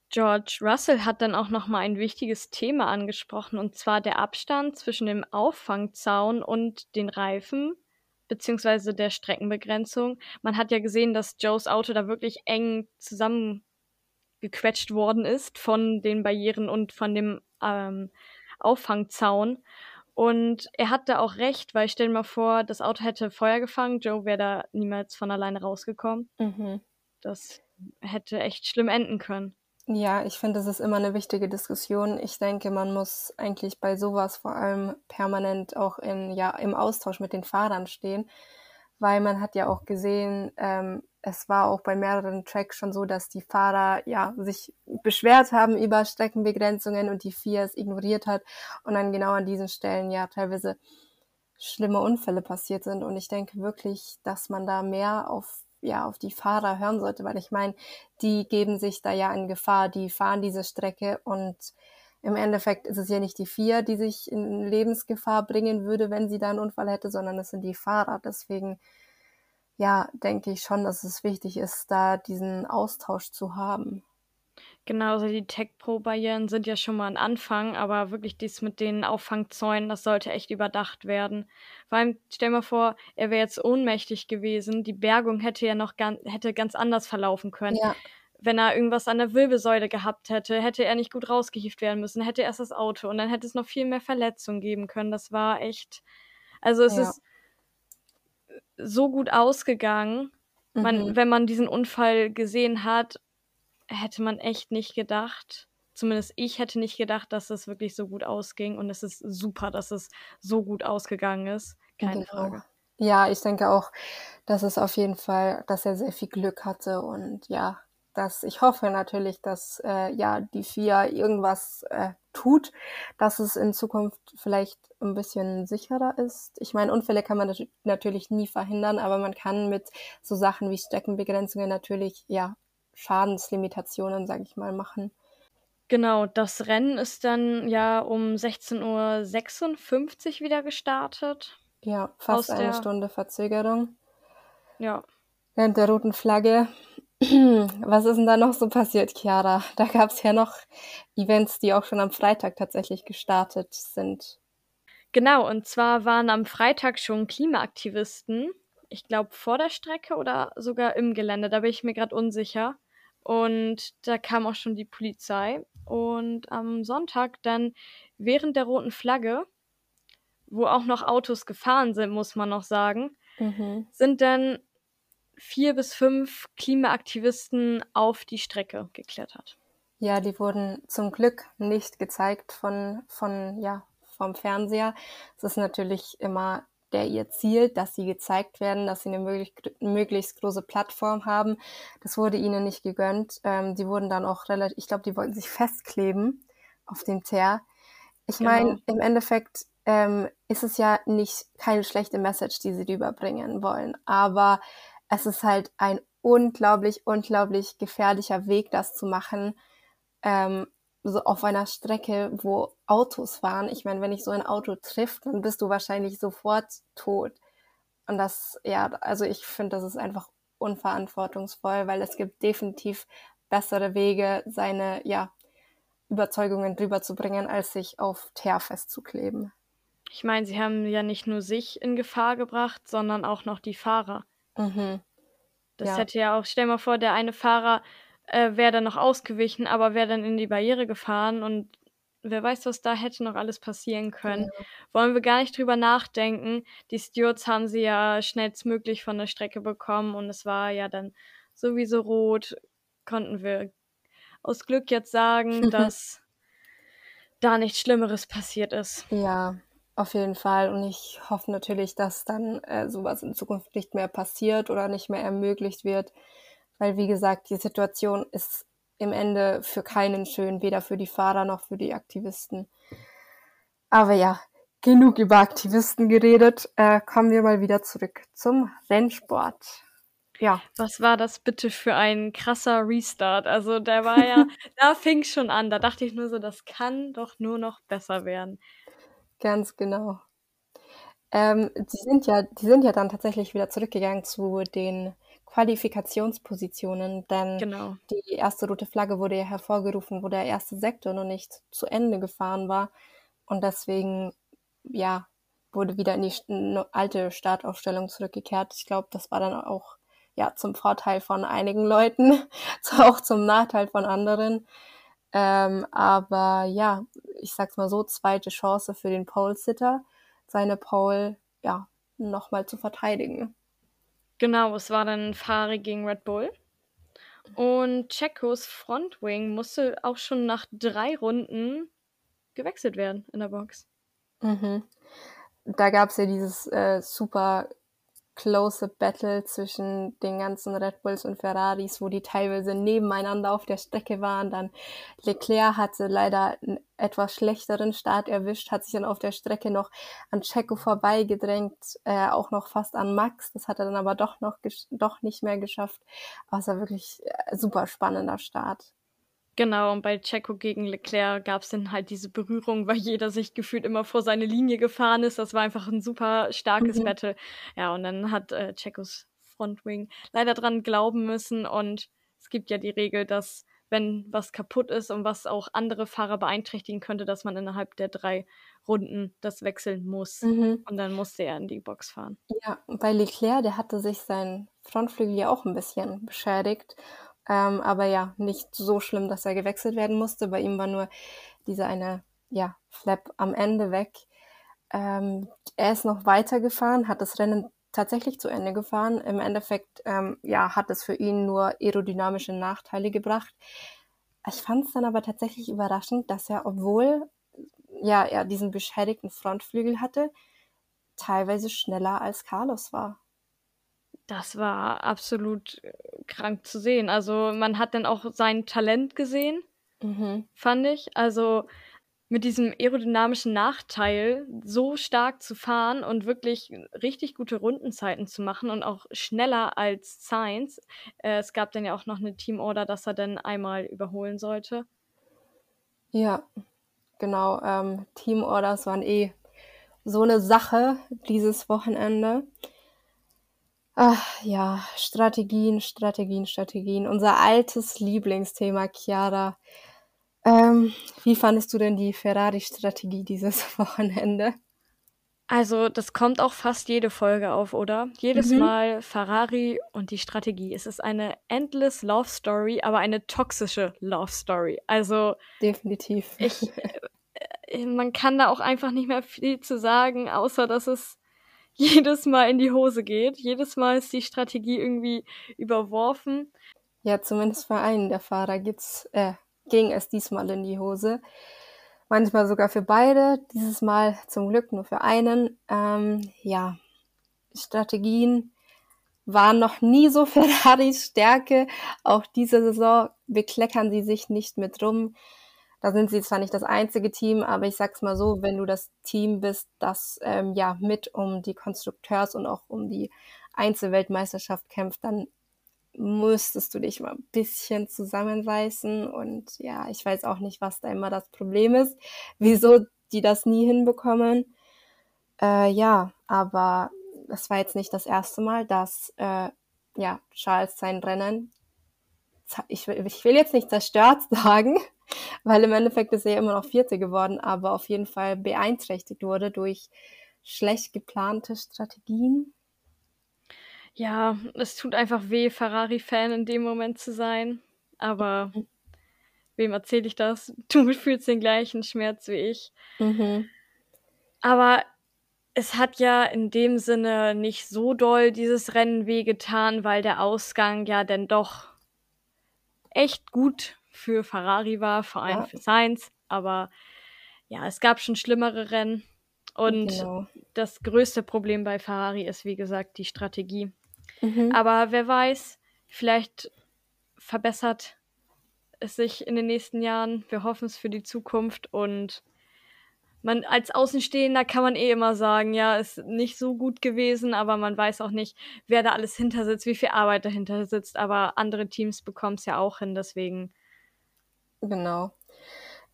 George Russell hat dann auch noch mal ein wichtiges Thema angesprochen, und zwar der Abstand zwischen dem Auffangzaun und den Reifen beziehungsweise der Streckenbegrenzung. Man hat ja gesehen, dass Joes Auto da wirklich eng zusammengequetscht worden ist von den Barrieren und von dem ähm, Auffangzaun. Und er hatte auch recht, weil stell dir mal vor, das Auto hätte Feuer gefangen, Joe wäre da niemals von alleine rausgekommen. Mhm. Das hätte echt schlimm enden können. Ja, ich finde, das ist immer eine wichtige Diskussion. Ich denke, man muss eigentlich bei sowas vor allem permanent auch in, ja, im Austausch mit den Fahrern stehen, weil man hat ja auch gesehen, ähm, es war auch bei mehreren Tracks schon so, dass die Fahrer ja sich beschwert haben über Streckenbegrenzungen und die FIA es ignoriert hat und dann genau an diesen Stellen ja teilweise schlimme Unfälle passiert sind. Und ich denke wirklich, dass man da mehr auf ja auf die Fahrer hören sollte, weil ich meine, die geben sich da ja in Gefahr, die fahren diese Strecke und im Endeffekt ist es ja nicht die vier, die sich in Lebensgefahr bringen würde, wenn sie da einen Unfall hätte, sondern es sind die Fahrer. Deswegen, ja, denke ich schon, dass es wichtig ist, da diesen Austausch zu haben. Genauso die Tech-Pro-Barrieren sind ja schon mal ein Anfang, aber wirklich dies mit den Auffangzäunen, das sollte echt überdacht werden. Vor allem, stell mal vor, er wäre jetzt ohnmächtig gewesen, die Bergung hätte ja noch ganz, hätte ganz anders verlaufen können. Ja. Wenn er irgendwas an der Wirbelsäule gehabt hätte, hätte er nicht gut rausgehieft werden müssen, hätte erst das Auto und dann hätte es noch viel mehr Verletzungen geben können. Das war echt, also es Ja. ist so gut ausgegangen. Man, Mhm. wenn man diesen Unfall gesehen hat, hätte man echt nicht gedacht. Zumindest ich hätte nicht gedacht, dass es wirklich so gut ausging. Und es ist super, dass es so gut ausgegangen ist. Keine Genau. Frage. Ja, ich denke auch, dass es auf jeden Fall, dass er sehr viel Glück hatte und ja, dass ich hoffe natürlich, dass äh, ja die FIA irgendwas äh, tut, dass es in Zukunft vielleicht ein bisschen sicherer ist. Ich meine, Unfälle kann man nat natürlich nie verhindern, aber man kann mit so Sachen wie Streckenbegrenzungen natürlich ja Schadenslimitationen, sage ich mal, machen. Genau, das Rennen ist dann ja um 16.56 Uhr wieder gestartet. Ja, fast eine der, Stunde Verzögerung. ja, Während der roten Flagge. Was ist denn da noch so passiert, Chiara? Da gab es ja noch Events, die auch schon am Freitag tatsächlich gestartet sind. Genau, und zwar waren am Freitag schon Klimaaktivisten, ich glaube vor der Strecke oder sogar im Gelände, da bin ich mir gerade unsicher. Und da kam auch schon die Polizei. Und am Sonntag dann während der roten Flagge, wo auch noch Autos gefahren sind, muss man noch sagen, Mhm. sind dann vier bis fünf Klimaaktivisten auf die Strecke geklettert. Ja, die wurden zum Glück nicht gezeigt von, von, ja, vom Fernseher. Es ist natürlich immer der ihr Ziel, dass sie gezeigt werden, dass sie eine möglich, möglichst große Plattform haben. Das wurde ihnen nicht gegönnt. Ähm, die wurden dann auch relativ, ich glaube, die wollten sich festkleben auf dem Teer. Ich Genau. meine, im Endeffekt ähm, ist es ja nicht keine schlechte Message, die sie überbringen wollen, aber es ist halt ein unglaublich, unglaublich gefährlicher Weg, das zu machen. Ähm, so auf einer Strecke, wo Autos fahren. Ich meine, wenn ich so ein Auto trifft, dann bist du wahrscheinlich sofort tot. Und das, ja, also ich finde, das ist einfach unverantwortungsvoll, weil es gibt definitiv bessere Wege, seine, ja, Überzeugungen rüberzubringen, als sich auf Teer festzukleben. Ich meine, sie haben ja nicht nur sich in Gefahr gebracht, sondern auch noch die Fahrer. Mhm. Das Ja. hätte ja auch, stell mal vor, der eine Fahrer äh, wäre dann noch ausgewichen, aber wäre dann in die Barriere gefahren und wer weiß, was da hätte noch alles passieren können. Genau. Wollen wir gar nicht drüber nachdenken. Die Stewards haben sie ja schnellstmöglich von der Strecke bekommen und es war ja dann sowieso rot. Konnten wir aus Glück jetzt sagen, dass da nichts Schlimmeres passiert ist. Ja, auf jeden Fall. Und ich hoffe natürlich, dass dann äh, sowas in Zukunft nicht mehr passiert oder nicht mehr ermöglicht wird. Weil, wie gesagt, die Situation ist im Ende für keinen schön, weder für die Fahrer noch für die Aktivisten. Aber ja, genug über Aktivisten geredet. Äh, kommen wir mal wieder zurück zum Rennsport. Ja, Was war das bitte für ein krasser Restart? Also der war ja, da fing schon an. Da dachte ich nur so, das kann doch nur noch besser werden. Ganz genau. Ähm, die sind ja, die sind ja dann tatsächlich wieder zurückgegangen zu den Qualifikationspositionen, denn Genau. die erste rote Flagge wurde ja hervorgerufen, wo der erste Sektor noch nicht zu Ende gefahren war. Und deswegen, ja, wurde wieder in die st- alte Startaufstellung zurückgekehrt. Ich glaube, das war dann auch ja zum Vorteil von einigen Leuten, auch zum Nachteil von anderen. Ähm, aber ja, ich sag's mal so, zweite Chance für den Pole-Sitter, seine Pole, ja, nochmal zu verteidigen. Genau, es war dann Ferrari gegen Red Bull. Und Checos Frontwing musste auch schon nach drei Runden gewechselt werden in der Box. Mhm. Da gab es ja dieses äh, super close Battle zwischen den ganzen Red Bulls und Ferraris, wo die teilweise nebeneinander auf der Strecke waren. Dann Leclerc hatte leider einen etwas schlechteren Start erwischt, hat sich dann auf der Strecke noch an Checo vorbeigedrängt, äh, auch noch fast an Max. Das hat er dann aber doch noch doch nicht mehr geschafft. Aber es war wirklich äh, super spannender Start. Genau, und bei Checo gegen Leclerc gab es dann halt diese Berührung, weil jeder sich gefühlt immer vor seine Linie gefahren ist. Das war einfach ein super starkes mhm. Battle. Ja, und dann hat äh, Checos Frontwing leider dran glauben müssen. Und es gibt ja die Regel, dass wenn was kaputt ist und was auch andere Fahrer beeinträchtigen könnte, dass man innerhalb der drei Runden das wechseln muss. Mhm. Und dann musste er in die Box fahren. Ja, bei Leclerc, der hatte sich sein Frontflügel ja auch ein bisschen beschädigt. Ähm, aber ja, nicht so schlimm, dass er gewechselt werden musste. Bei ihm war nur dieser eine, ja, Flap am Ende weg. Ähm, er ist noch weitergefahren, hat das Rennen tatsächlich zu Ende gefahren. Im Endeffekt, ähm, ja, hat es für ihn nur aerodynamische Nachteile gebracht. Ich fand es dann aber tatsächlich überraschend, dass er, obwohl ja, er diesen beschädigten Frontflügel hatte, teilweise schneller als Carlos war. Das war absolut äh, krank zu sehen. Also man hat dann auch sein Talent gesehen, mhm. fand ich. Also mit diesem aerodynamischen Nachteil so stark zu fahren und wirklich richtig gute Rundenzeiten zu machen und auch schneller als Science. Äh, es gab dann ja auch noch eine Teamorder, dass er dann einmal überholen sollte. Ja, genau. Ähm, Teamorders waren eh so eine Sache dieses Wochenende. Ach ja, Strategien, Strategien, Strategien. Unser altes Lieblingsthema, Chiara. Ähm, wie fandest du denn die Ferrari-Strategie dieses Wochenende? Also, das kommt auch fast jede Folge auf, oder? Jedes mhm. Mal Ferrari und die Strategie. Es ist eine endless Love Story, aber eine toxische Love Story. Also. Definitiv. Ich, äh, man kann da auch einfach nicht mehr viel zu sagen, außer dass es jedes Mal in die Hose geht. Jedes Mal ist die Strategie irgendwie überworfen. Ja, zumindest für einen der Fahrer geht's, äh, ging es diesmal in die Hose. Manchmal sogar für beide, dieses Mal zum Glück nur für einen. Ähm, ja, Strategien waren noch nie so Ferraris Stärke. Auch diese Saison bekleckern sie sich nicht mit rum. Da sind sie zwar nicht das einzige Team, aber ich sag's mal so, wenn du das Team bist, das ähm, ja mit um die Konstrukteurs- und auch um die Einzelweltmeisterschaft kämpft, dann müsstest du dich mal ein bisschen zusammenreißen. Und ja, ich weiß auch nicht, was da immer das Problem ist, wieso die das nie hinbekommen. Äh, ja, aber das war jetzt nicht das erste Mal, dass äh, ja, Charles sein Rennen, ich will, ich will jetzt nicht zerstört sagen, weil im Endeffekt ist er ja immer noch Vierte geworden, aber auf jeden Fall beeinträchtigt wurde durch schlecht geplante Strategien. Ja, es tut einfach weh, Ferrari-Fan in dem Moment zu sein. Aber mhm. wem erzähle ich das? Du fühlst den gleichen Schmerz wie ich. Mhm. Aber es hat ja in dem Sinne nicht so doll dieses Rennen wehgetan, weil der Ausgang ja dann doch echt gut für Ferrari war, vor allem ja. für Sainz. Aber ja, es gab schon schlimmere Rennen. Und genau. das größte Problem bei Ferrari ist, wie gesagt, die Strategie. Mhm. Aber wer weiß, vielleicht verbessert es sich in den nächsten Jahren. Wir hoffen es für die Zukunft und man als Außenstehender kann man eh immer sagen, ja, ist nicht so gut gewesen, aber man weiß auch nicht, wer da alles hinter sitzt, wie viel Arbeit dahinter sitzt. Aber andere Teams bekommen es ja auch hin, deswegen Genau.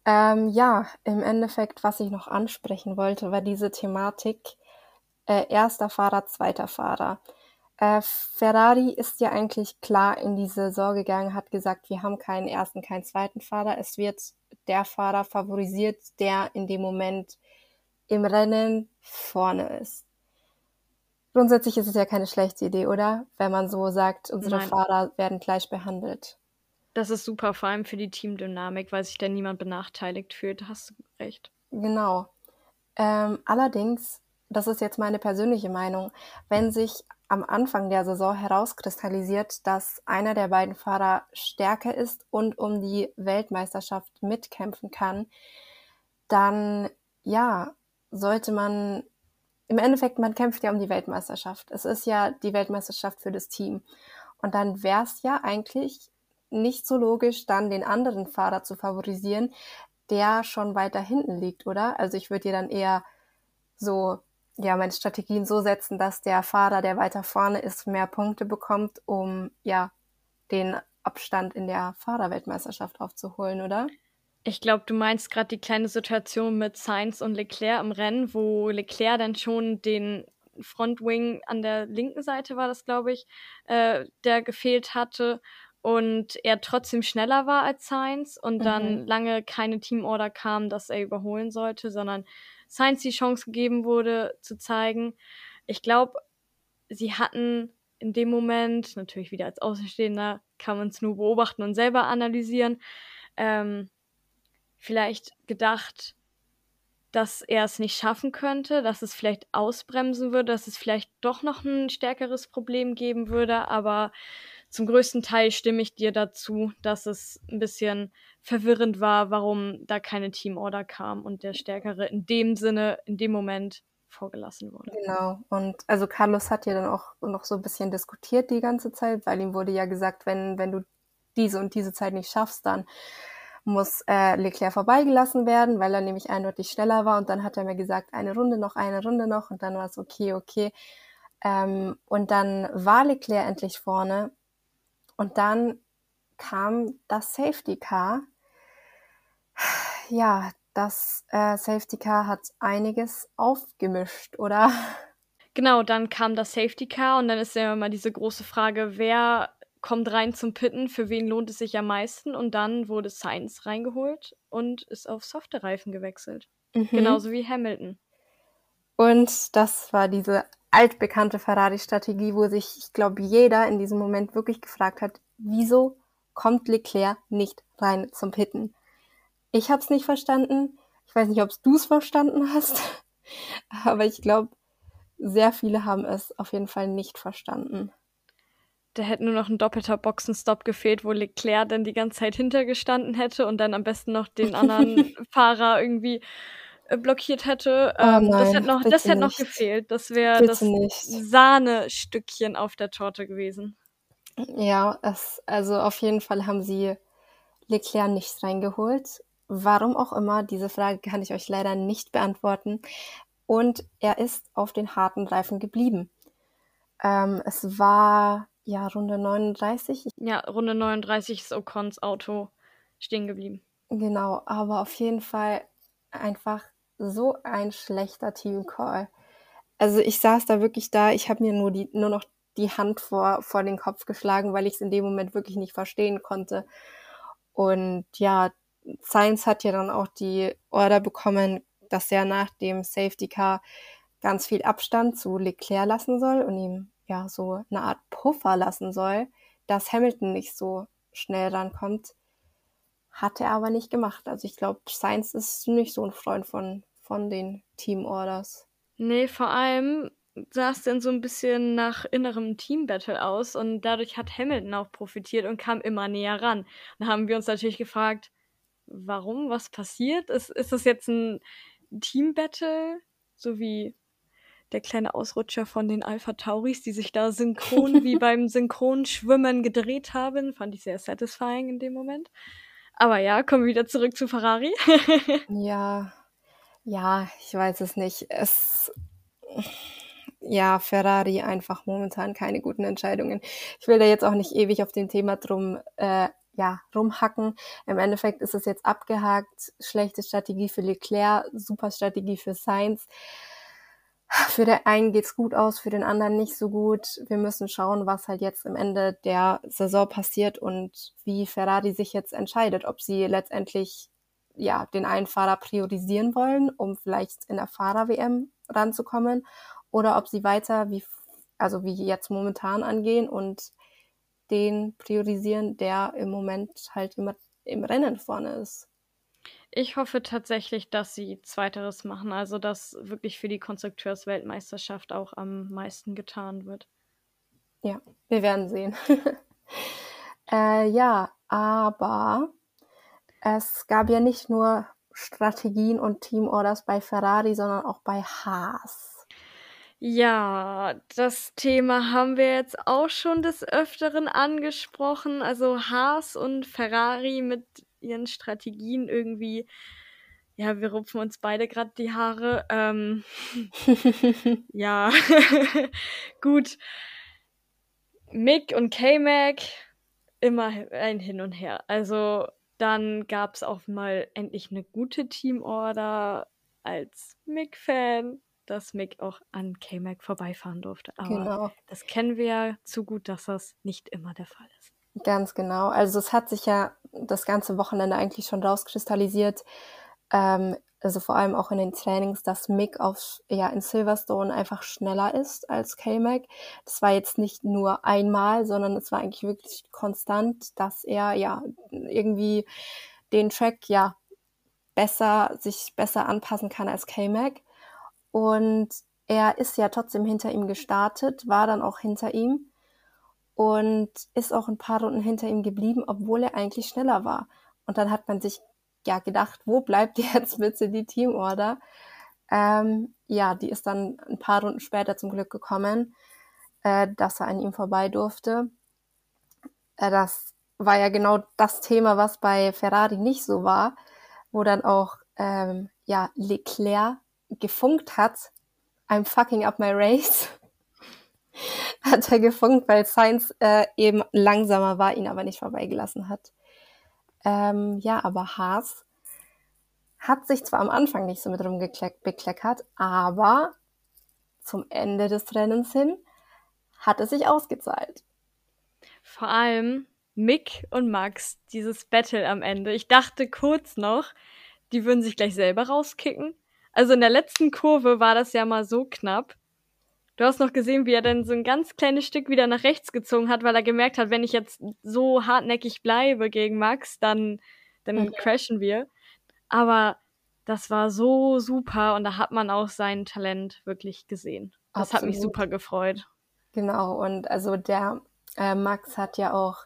Ähm, ja, im Endeffekt, was ich noch ansprechen wollte, war diese Thematik äh, erster Fahrer, zweiter Fahrer. Äh, Ferrari ist ja eigentlich klar in die Saison gegangen, hat gesagt, wir haben keinen ersten, keinen zweiten Fahrer. Es wird der Fahrer favorisiert, der in dem Moment im Rennen vorne ist. Grundsätzlich ist es ja keine schlechte Idee, oder? Wenn man so sagt, unsere Nein. Fahrer werden gleich behandelt. Das ist super, vor allem für die Teamdynamik, weil sich da niemand benachteiligt fühlt. Hast du recht. Genau. Ähm, allerdings, das ist jetzt meine persönliche Meinung, wenn sich am Anfang der Saison herauskristallisiert, dass einer der beiden Fahrer stärker ist und um die Weltmeisterschaft mitkämpfen kann, dann ja, sollte man im Endeffekt, man kämpft ja um die Weltmeisterschaft. Es ist ja die Weltmeisterschaft für das Team. Und dann wäre es ja eigentlich nicht so logisch, dann den anderen Fahrer zu favorisieren, der schon weiter hinten liegt, oder? Also ich würde dir dann eher so, ja, meine Strategien so setzen, dass der Fahrer, der weiter vorne ist, mehr Punkte bekommt, um ja den Abstand in der Fahrerweltmeisterschaft aufzuholen, oder? Ich glaube, du meinst gerade die kleine Situation mit Sainz und Leclerc im Rennen, wo Leclerc dann schon den Frontwing an der linken Seite war das, glaube ich, äh, der gefehlt hatte und er trotzdem schneller war als Sainz und mhm. dann lange keine Teamorder kam, dass er überholen sollte, sondern Sainz die Chance gegeben wurde zu zeigen. Ich glaube, sie hatten in dem Moment, natürlich wieder als Außenstehender, kann man es nur beobachten und selber analysieren, ähm, vielleicht gedacht, dass er es nicht schaffen könnte, dass es vielleicht ausbremsen würde, dass es vielleicht doch noch ein stärkeres Problem geben würde, aber zum größten Teil stimme ich dir dazu, dass es ein bisschen verwirrend war, warum da keine Teamorder kam und der Stärkere in dem Sinne, in dem Moment vorgelassen wurde. Genau. Und also Carlos hat ja dann auch noch so ein bisschen diskutiert die ganze Zeit, weil ihm wurde ja gesagt, wenn, wenn du diese und diese Zeit nicht schaffst, dann muss äh, Leclerc vorbeigelassen werden, weil er nämlich eindeutig schneller war. Und dann hat er mir gesagt, eine Runde noch, eine Runde noch. Und dann war es okay, okay. Ähm, und dann war Leclerc endlich vorne. Und dann kam das Safety Car. Ja, das äh, Safety Car hat einiges aufgemischt, oder? Genau, dann kam das Safety Car und dann ist ja immer diese große Frage, wer kommt rein zum Pitten, für wen lohnt es sich am meisten? Und dann wurde Sainz reingeholt und ist auf softe Reifen gewechselt. Mhm. Genauso wie Hamilton. Und das war diese altbekannte Ferrari-Strategie, wo sich, ich glaube, jeder in diesem Moment wirklich gefragt hat, wieso kommt Leclerc nicht rein zum Pitten? Ich habe es nicht verstanden. Ich weiß nicht, ob du es verstanden hast, aber ich glaube, sehr viele haben es auf jeden Fall nicht verstanden da hätte nur noch ein doppelter Boxenstopp gefehlt, wo Leclerc dann die ganze Zeit hintergestanden hätte und dann am besten noch den anderen Fahrer irgendwie blockiert hätte. Oh ähm, nein, das hätte noch, das hätte noch gefehlt. Das wäre das Sahnestückchen auf der Torte gewesen. Ja, es, also auf jeden Fall haben sie Leclerc nicht reingeholt. Warum auch immer, diese Frage kann ich euch leider nicht beantworten. Und er ist auf den harten Reifen geblieben. Ähm, es war ja, Runde 39. Ja, Runde 39 ist Ocons Auto stehen geblieben. Genau, aber auf jeden Fall einfach so ein schlechter Teamcall. Also ich saß da wirklich da, ich habe mir nur, die, nur noch die Hand vor, vor den Kopf geschlagen, weil ich es in dem Moment wirklich nicht verstehen konnte. Und ja, Science hat ja dann auch die Order bekommen, dass er nach dem Safety Car ganz viel Abstand zu Leclerc lassen soll und ihm ja, so eine Art Puffer lassen soll, dass Hamilton nicht so schnell rankommt. Hat er aber nicht gemacht. Also ich glaube, Sainz ist nicht so ein Freund von, von den Team-Orders. Nee, vor allem sah es dann so ein bisschen nach innerem Team-Battle aus und dadurch hat Hamilton auch profitiert und kam immer näher ran. Da haben wir uns natürlich gefragt, warum, was passiert? Ist, ist das jetzt ein Team-Battle, so wie der kleine Ausrutscher von den Alpha Tauris, die sich da synchron wie beim Synchronschwimmen gedreht haben. Fand ich sehr satisfying in dem Moment. Aber ja, kommen wir wieder zurück zu Ferrari. ja, ja, ich weiß es nicht. Es, ja, Ferrari einfach momentan keine guten Entscheidungen. Ich will da jetzt auch nicht ewig auf dem Thema drum, äh, ja, rumhacken. Im Endeffekt ist es jetzt abgehakt. Schlechte Strategie für Leclerc, super Strategie für Sainz für den einen geht's gut aus, für den anderen nicht so gut. Wir müssen schauen, was halt jetzt am Ende der Saison passiert und wie Ferrari sich jetzt entscheidet, ob sie letztendlich ja den einen Fahrer priorisieren wollen, um vielleicht in der Fahrer-WM ranzukommen, oder ob sie weiter wie also wie jetzt momentan angehen und den priorisieren, der im Moment halt immer im Rennen vorne ist. Ich hoffe tatsächlich, dass sie Zweiteres machen, also dass wirklich für die Konstrukteursweltmeisterschaft auch am meisten getan wird. Ja, wir werden sehen. äh, ja, aber es gab ja nicht nur Strategien und Teamorders bei Ferrari, sondern auch bei Haas. Ja, das Thema haben wir jetzt auch schon des Öfteren angesprochen. Also Haas und Ferrari mit ihren Strategien irgendwie. Ja, wir rupfen uns beide gerade die Haare. Ähm, ja, gut. Mick und K-Mac, immer ein Hin und Her. Also dann gab es auch mal endlich eine gute Teamorder als Mick-Fan, dass Mick auch an K-Mac vorbeifahren durfte. Aber genau. das kennen wir ja zu gut, dass das nicht immer der Fall ist. Ganz genau. Also es hat sich ja das ganze Wochenende eigentlich schon rauskristallisiert, ähm, also vor allem auch in den Trainings, dass Mick auf, ja, in Silverstone einfach schneller ist als K-Mac. Das war jetzt nicht nur einmal, sondern es war eigentlich wirklich konstant, dass er ja irgendwie den Track ja besser, sich besser anpassen kann als K-Mac. Und er ist ja trotzdem hinter ihm gestartet, war dann auch hinter ihm und ist auch ein paar Runden hinter ihm geblieben, obwohl er eigentlich schneller war. Und dann hat man sich ja gedacht, wo bleibt jetzt bitte die Teamorder? Ähm, ja, die ist dann ein paar Runden später zum Glück gekommen, äh, dass er an ihm vorbei durfte. Äh, das war ja genau das Thema, was bei Ferrari nicht so war, wo dann auch ähm, ja Leclerc gefunkt hat, I'm fucking up my race. hat er gefunkt, weil Sainz äh, eben langsamer war, ihn aber nicht vorbeigelassen hat. Ähm, ja, aber Haas hat sich zwar am Anfang nicht so mit rumbekleckert, aber zum Ende des Rennens hin hat es sich ausgezahlt. Vor allem Mick und Max, dieses Battle am Ende. Ich dachte kurz noch, die würden sich gleich selber rauskicken. Also in der letzten Kurve war das ja mal so knapp. Du hast noch gesehen, wie er dann so ein ganz kleines Stück wieder nach rechts gezogen hat, weil er gemerkt hat, wenn ich jetzt so hartnäckig bleibe gegen Max, dann, dann mhm. crashen wir. Aber das war so super und da hat man auch sein Talent wirklich gesehen. Das Absolut. hat mich super gefreut. Genau, und also der äh, Max hat ja auch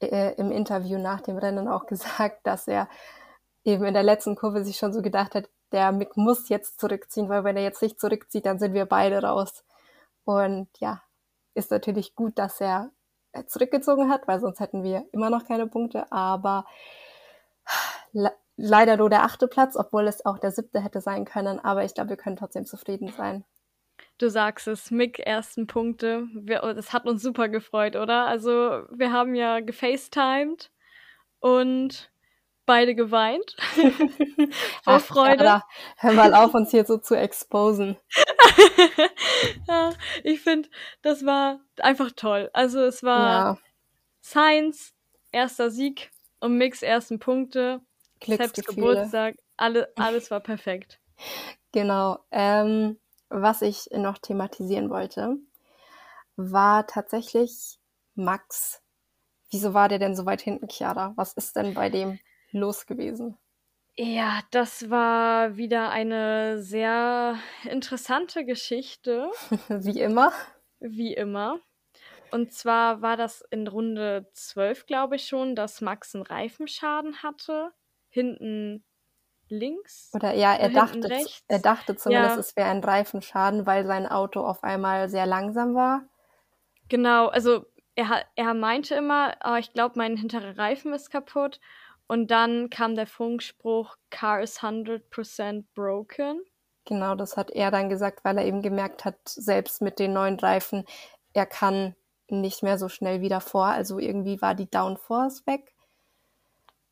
äh, im Interview nach dem Rennen auch gesagt, dass er eben in der letzten Kurve sich schon so gedacht hat, der Mick muss jetzt zurückziehen, weil wenn er jetzt nicht zurückzieht, dann sind wir beide raus. Und ja, ist natürlich gut, dass er zurückgezogen hat, weil sonst hätten wir immer noch keine Punkte. Aber le leider nur der achte Platz, obwohl es auch der siebte hätte sein können. Aber ich glaube, wir können trotzdem zufrieden sein. Du sagst es, Mick ersten Punkte. Wir, oh, das hat uns super gefreut, oder? Also wir haben ja gefacetimed und beide geweint. Vor Freude. Ja, hör mal auf, uns hier so zu exposen. ja, ich finde, das war einfach toll. Also es war ja. Science, erster Sieg und Mix ersten Punkte. Selbst Geburtstag, alle, alles war perfekt. Genau. Ähm, was ich noch thematisieren wollte, war tatsächlich Max. Wieso war der denn so weit hinten, Chiara? Was ist denn bei dem los gewesen? Ja, das war wieder eine sehr interessante Geschichte. Wie immer. Wie immer. Und zwar war das in Runde 12, glaube ich schon, dass Max einen Reifenschaden hatte. Hinten links. Oder ja, er, dachte, er dachte zumindest, ja. es wäre ein Reifenschaden, weil sein Auto auf einmal sehr langsam war. Genau, also er, er meinte immer, oh, ich glaube, mein hinterer Reifen ist kaputt. Und dann kam der Funkspruch, Car is 100% broken. Genau, das hat er dann gesagt, weil er eben gemerkt hat, selbst mit den neuen Reifen, er kann nicht mehr so schnell wieder vor. Also irgendwie war die Downforce weg.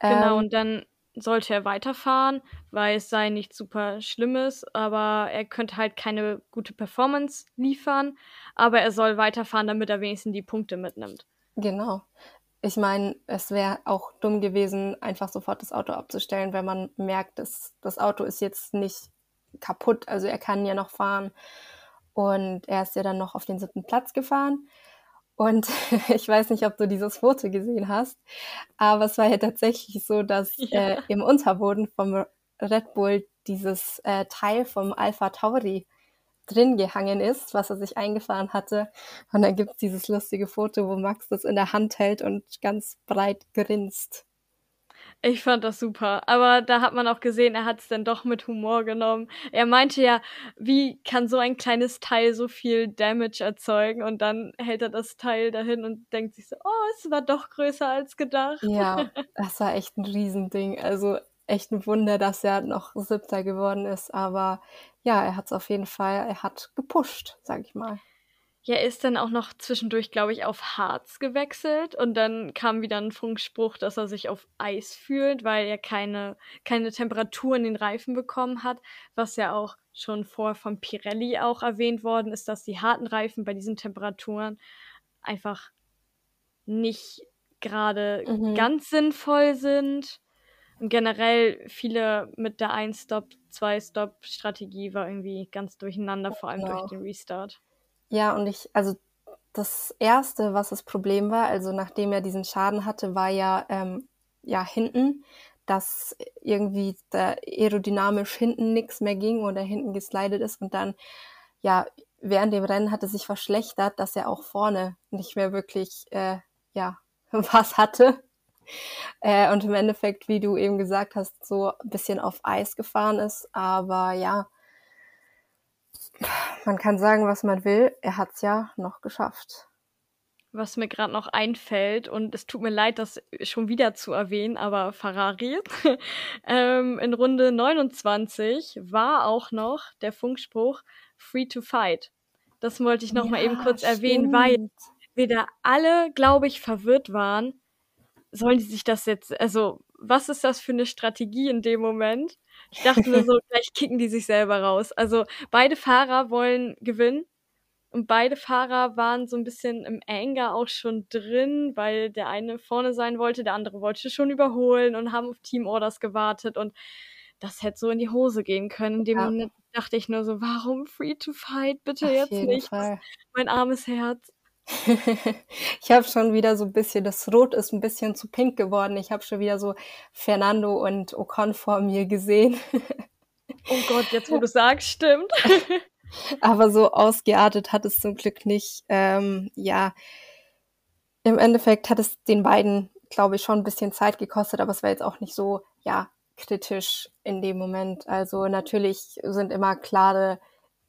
Genau, ähm, und dann sollte er weiterfahren, weil es sei nicht super Schlimmes, aber er könnte halt keine gute Performance liefern, aber er soll weiterfahren, damit er wenigstens die Punkte mitnimmt. Genau ich meine, es wäre auch dumm gewesen, einfach sofort das Auto abzustellen, wenn man merkt, dass das Auto ist jetzt nicht kaputt, also er kann ja noch fahren. Und er ist ja dann noch auf den siebten Platz gefahren. Und ich weiß nicht, ob du dieses Foto gesehen hast, aber es war ja tatsächlich so, dass ja. äh, im Unterboden vom Red Bull dieses äh, Teil vom Alpha Tauri drin gehangen ist, was er sich eingefahren hatte. Und dann gibt's dieses lustige Foto, wo Max das in der Hand hält und ganz breit grinst. Ich fand das super. Aber da hat man auch gesehen, er hat es dann doch mit Humor genommen. Er meinte ja, wie kann so ein kleines Teil so viel Damage erzeugen? Und dann hält er das Teil dahin und denkt sich so, oh, es war doch größer als gedacht. Ja, das war echt ein Riesending. Also echt ein Wunder, dass er noch Siebter geworden ist. Aber ja, er hat es auf jeden Fall, er hat gepusht, sag ich mal. Ja, er ist dann auch noch zwischendurch, glaube ich, auf Harz gewechselt und dann kam wieder ein Funkspruch, dass er sich auf Eis fühlt, weil er keine, keine Temperatur in den Reifen bekommen hat, was ja auch schon vor von Pirelli auch erwähnt worden ist, dass die harten Reifen bei diesen Temperaturen einfach nicht gerade mhm. ganz sinnvoll sind. Und generell viele mit der Ein-Stop, Zwei-Stop-Strategie war irgendwie ganz durcheinander, vor allem genau. durch den Restart. Ja, und ich, also das erste, was das Problem war, also nachdem er diesen Schaden hatte, war ja, ähm, ja hinten, dass irgendwie da aerodynamisch hinten nichts mehr ging oder hinten geslidet ist und dann, ja, während dem Rennen hat es sich verschlechtert, dass er auch vorne nicht mehr wirklich, äh, ja, was hatte. Äh, und im Endeffekt, wie du eben gesagt hast, so ein bisschen auf Eis gefahren ist. Aber ja, man kann sagen, was man will. Er hat es ja noch geschafft. Was mir gerade noch einfällt, und es tut mir leid, das schon wieder zu erwähnen, aber Ferrari ähm, in Runde 29 war auch noch der Funkspruch Free to Fight. Das wollte ich noch ja, mal eben kurz stimmt. erwähnen, weil wir da alle, glaube ich, verwirrt waren. Sollen die sich das jetzt, also was ist das für eine Strategie in dem Moment? Ich dachte mir so, gleich kicken die sich selber raus. Also beide Fahrer wollen gewinnen. Und beide Fahrer waren so ein bisschen im Anger auch schon drin, weil der eine vorne sein wollte, der andere wollte schon überholen und haben auf Team Orders gewartet und das hätte so in die Hose gehen können. In dem ja. Moment dachte ich nur so, warum Free to Fight? Bitte auf jetzt nicht. Mein armes Herz. ich habe schon wieder so ein bisschen, das Rot ist ein bisschen zu pink geworden. Ich habe schon wieder so Fernando und Ocon vor mir gesehen. oh Gott, jetzt wo du sagst, stimmt. Aber so ausgeartet hat es zum Glück nicht. Ähm, ja, im Endeffekt hat es den beiden, glaube ich, schon ein bisschen Zeit gekostet, aber es war jetzt auch nicht so, ja, kritisch in dem Moment. Also natürlich sind immer klare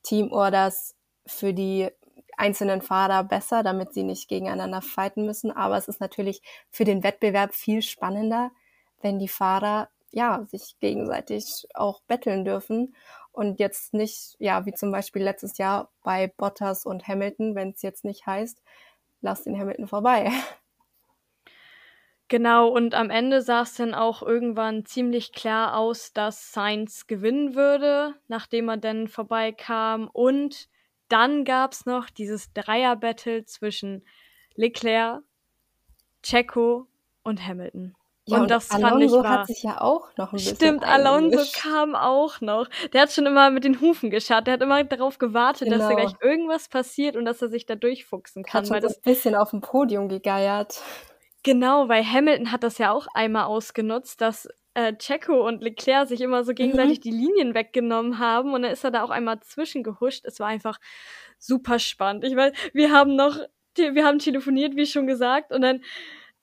Teamorders für die einzelnen Fahrer besser, damit sie nicht gegeneinander fighten müssen. Aber es ist natürlich für den Wettbewerb viel spannender, wenn die Fahrer ja sich gegenseitig auch betteln dürfen und jetzt nicht, ja, wie zum Beispiel letztes Jahr bei Bottas und Hamilton, wenn es jetzt nicht heißt, lass den Hamilton vorbei. Genau, und am Ende sah es dann auch irgendwann ziemlich klar aus, dass Sainz gewinnen würde, nachdem er dann vorbeikam. Und dann gab es noch dieses Dreier-Battle zwischen Leclerc, Checo und Hamilton. Ja, und, und das Alonso fand ich war, hat sich ja auch noch ein bisschen Stimmt, Alonso kam auch noch. Der hat schon immer mit den Hufen geschart. Der hat immer darauf gewartet, genau. dass da gleich irgendwas passiert und dass er sich da durchfuchsen kann. Hat schon so ein bisschen auf dem Podium gegeiert. Genau, weil Hamilton hat das ja auch einmal ausgenutzt, dass äh, Checo und Leclerc sich immer so gegenseitig mhm. die Linien weggenommen haben und dann ist er da auch einmal zwischengehuscht. Es war einfach super spannend. Ich weiß, wir haben noch, wir haben telefoniert, wie schon gesagt, und dann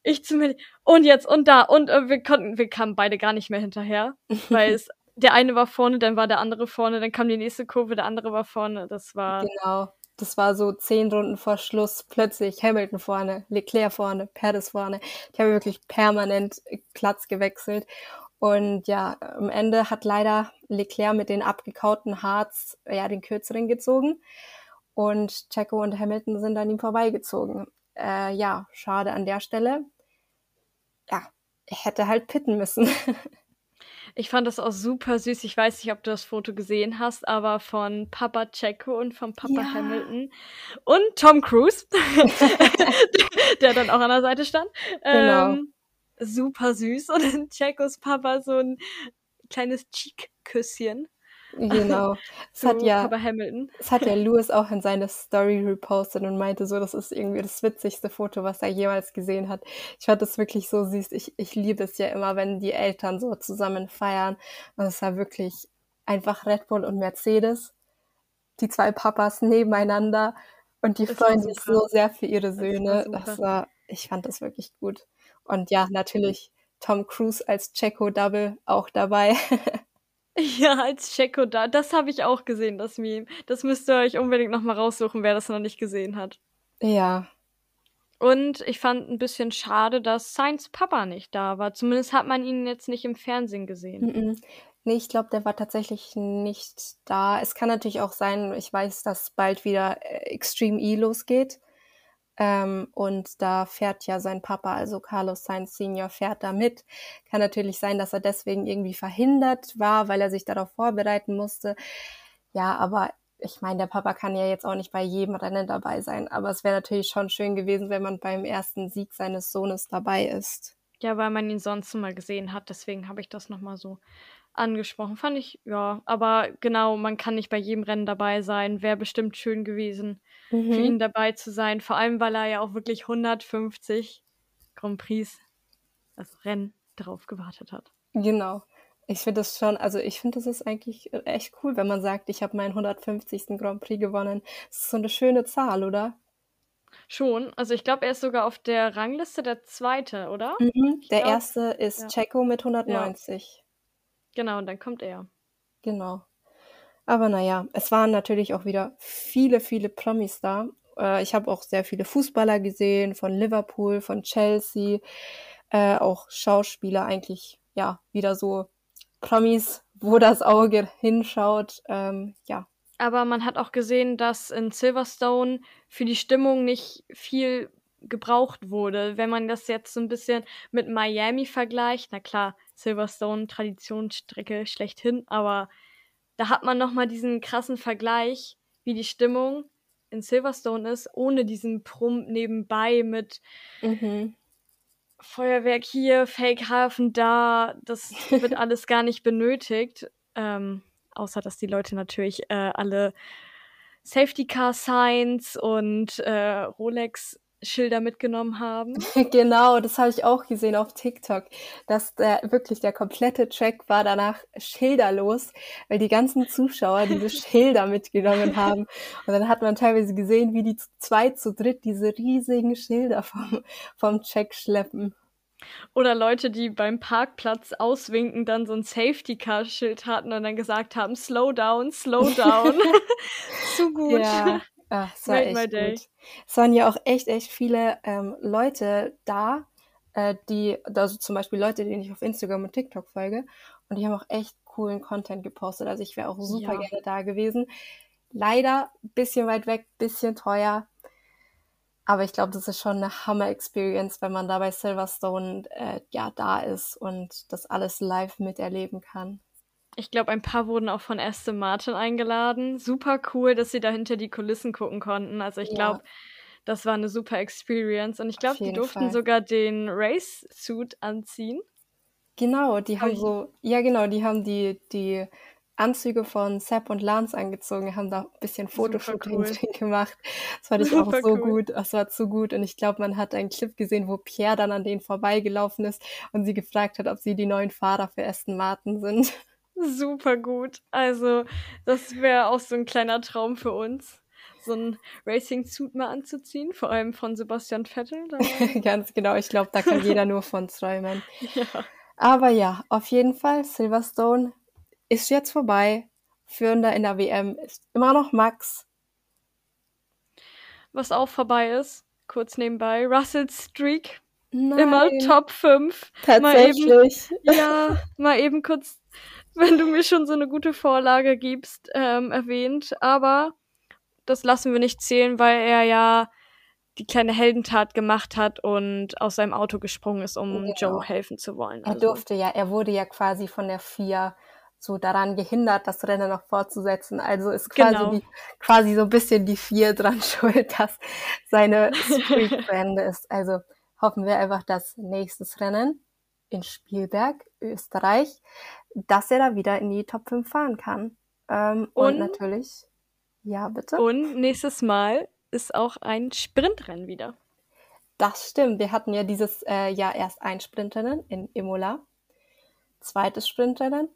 ich zu mir und jetzt und da und äh, wir konnten, wir kamen beide gar nicht mehr hinterher, weil es der eine war vorne, dann war der andere vorne, dann kam die nächste Kurve, der andere war vorne. Das war genau. Das war so zehn Runden vor Schluss plötzlich Hamilton vorne, Leclerc vorne, Perez vorne. Ich habe wirklich permanent Platz gewechselt und ja, am Ende hat leider Leclerc mit den abgekauten Harz ja den kürzeren gezogen und Checo und Hamilton sind an ihm vorbeigezogen. Äh, ja, schade an der Stelle. Ja, hätte halt pitten müssen. Ich fand das auch super süß. Ich weiß nicht, ob du das Foto gesehen hast, aber von Papa Checo und von Papa ja. Hamilton und Tom Cruise, der dann auch an der Seite stand. Genau. Ähm, super süß. Und dann Checos Papa so ein kleines Cheek-Küsschen. Genau. Es hat ja, es hat ja Lewis auch in seine Story repostet und meinte so, das ist irgendwie das witzigste Foto, was er jemals gesehen hat. Ich fand das wirklich so süß. Ich, ich liebe es ja immer, wenn die Eltern so zusammen feiern. Und es war wirklich einfach Red Bull und Mercedes. Die zwei Papas nebeneinander. Und die das freuen sich so sehr für ihre Söhne. Das war, das war, ich fand das wirklich gut. Und ja, natürlich Tom Cruise als Checo Double auch dabei. Ja, als Checo da. Das habe ich auch gesehen, das Meme. Das müsst ihr euch unbedingt nochmal raussuchen, wer das noch nicht gesehen hat. Ja. Und ich fand ein bisschen schade, dass Sainz Papa nicht da war. Zumindest hat man ihn jetzt nicht im Fernsehen gesehen. Mm -mm. Nee, ich glaube, der war tatsächlich nicht da. Es kann natürlich auch sein, ich weiß, dass bald wieder äh, Extreme E losgeht. Ähm, und da fährt ja sein Papa, also Carlos Sainz Senior, fährt da mit. Kann natürlich sein, dass er deswegen irgendwie verhindert war, weil er sich darauf vorbereiten musste. Ja, aber ich meine, der Papa kann ja jetzt auch nicht bei jedem Rennen dabei sein. Aber es wäre natürlich schon schön gewesen, wenn man beim ersten Sieg seines Sohnes dabei ist. Ja, weil man ihn sonst mal gesehen hat. Deswegen habe ich das nochmal so angesprochen. Fand ich, ja, aber genau, man kann nicht bei jedem Rennen dabei sein. Wäre bestimmt schön gewesen, mhm. für ihn dabei zu sein. Vor allem, weil er ja auch wirklich 150 Grand Prix, also Rennen, darauf gewartet hat. Genau. Ich finde das schon, also ich finde, das ist eigentlich echt cool, wenn man sagt, ich habe meinen 150. Grand Prix gewonnen. Das ist so eine schöne Zahl, oder? Schon. Also ich glaube, er ist sogar auf der Rangliste der zweite, oder? Mhm. Der glaub, erste ist ja. Checo mit 190. Ja. Genau, und dann kommt er. Genau. Aber naja, es waren natürlich auch wieder viele, viele Promis da. Äh, ich habe auch sehr viele Fußballer gesehen, von Liverpool, von Chelsea, äh, auch Schauspieler eigentlich, ja, wieder so Promis, wo das Auge hinschaut. Ähm, ja. Aber man hat auch gesehen, dass in Silverstone für die Stimmung nicht viel gebraucht wurde. Wenn man das jetzt so ein bisschen mit Miami vergleicht, na klar, Silverstone Traditionsstrecke schlechthin, aber da hat man noch mal diesen krassen Vergleich, wie die Stimmung in Silverstone ist, ohne diesen Prump nebenbei mit mhm. Feuerwerk hier, Fake-Hafen da. Das wird alles gar nicht benötigt. Ähm, außer, dass die Leute natürlich äh, alle Safety Car Signs und äh, Rolex Schilder mitgenommen haben. genau, das habe ich auch gesehen auf TikTok, dass der wirklich der komplette Track war danach schilderlos, weil die ganzen Zuschauer diese Schilder mitgenommen haben. Und dann hat man teilweise gesehen, wie die zu zweit, zu dritt diese riesigen Schilder vom, vom Track schleppen. Oder Leute, die beim Parkplatz auswinken, dann so ein Safety-Car-Schild hatten und dann gesagt haben, slow down, slow down. Zu gut. Ja, Ach, es war echt gut. Es waren ja auch echt, echt viele ähm, Leute da, äh, die, also zum Beispiel Leute, denen ich auf Instagram und TikTok folge, und die haben auch echt coolen Content gepostet. Also ich wäre auch super ja. gerne da gewesen. Leider ein bisschen weit weg, bisschen teuer. Aber ich glaube, das ist schon eine Hammer-Experience, wenn man da bei Silverstone äh, ja da ist und das alles live miterleben kann. Ich glaube, ein paar wurden auch von Aston Martin eingeladen. Super cool, dass sie da hinter die Kulissen gucken konnten. Also ich glaube, ja. das war eine super Experience. Und ich glaube, die durften Fall. sogar den Race-Suit anziehen. Genau, die haben so, ja genau, die haben die, die Anzüge von Sepp und Lance angezogen, haben da ein bisschen Fotoshooting cool. gemacht. Das fand ich Super auch so cool. gut. Das war zu gut. Und ich glaube, man hat einen Clip gesehen, wo Pierre dann an denen vorbeigelaufen ist und sie gefragt hat, ob sie die neuen Fahrer für Aston Martin sind. Super gut. Also, das wäre auch so ein kleiner Traum für uns, so ein Racing-Suit mal anzuziehen, vor allem von Sebastian Vettel. Ganz genau, ich glaube, da kann jeder nur von träumen. Ja. Aber ja, auf jeden Fall, Silverstone ist jetzt vorbei. Führender in der WM ist immer noch Max. Was auch vorbei ist, kurz nebenbei, Russell Streak. Nein. Immer Top 5. Tatsächlich. Mal eben, ja, mal eben kurz wenn du mir schon so eine gute Vorlage gibst, ähm, erwähnt. Aber das lassen wir nicht zählen, weil er ja die kleine Heldentat gemacht hat und aus seinem Auto gesprungen ist, um genau. Joe helfen zu wollen. Also. Er durfte ja, er wurde ja quasi von der FIA so daran gehindert, das Rennen noch fortzusetzen. Also ist quasi, genau. die, quasi so ein bisschen die FIA dran schuld, dass seine Streak zu Ende ist. Also hoffen wir einfach, dass nächstes Rennen in Spielberg, Österreich, dass er da wieder in die Top 5 fahren kann. Ähm, und, und natürlich, ja, bitte. Und nächstes Mal ist auch ein Sprintrennen wieder. Das stimmt. Wir hatten ja dieses äh, Jahr erst ein Sprintrennen in Imola. Zweites Sprintrennen.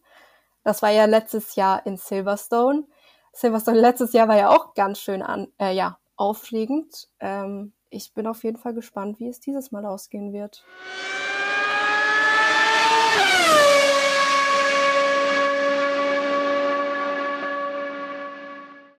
Das war ja letztes Jahr in Silverstone. Silverstone letztes Jahr war ja auch ganz schön an, äh, ja, aufregend. Ähm, ich bin auf jeden Fall gespannt, wie es dieses Mal ausgehen wird.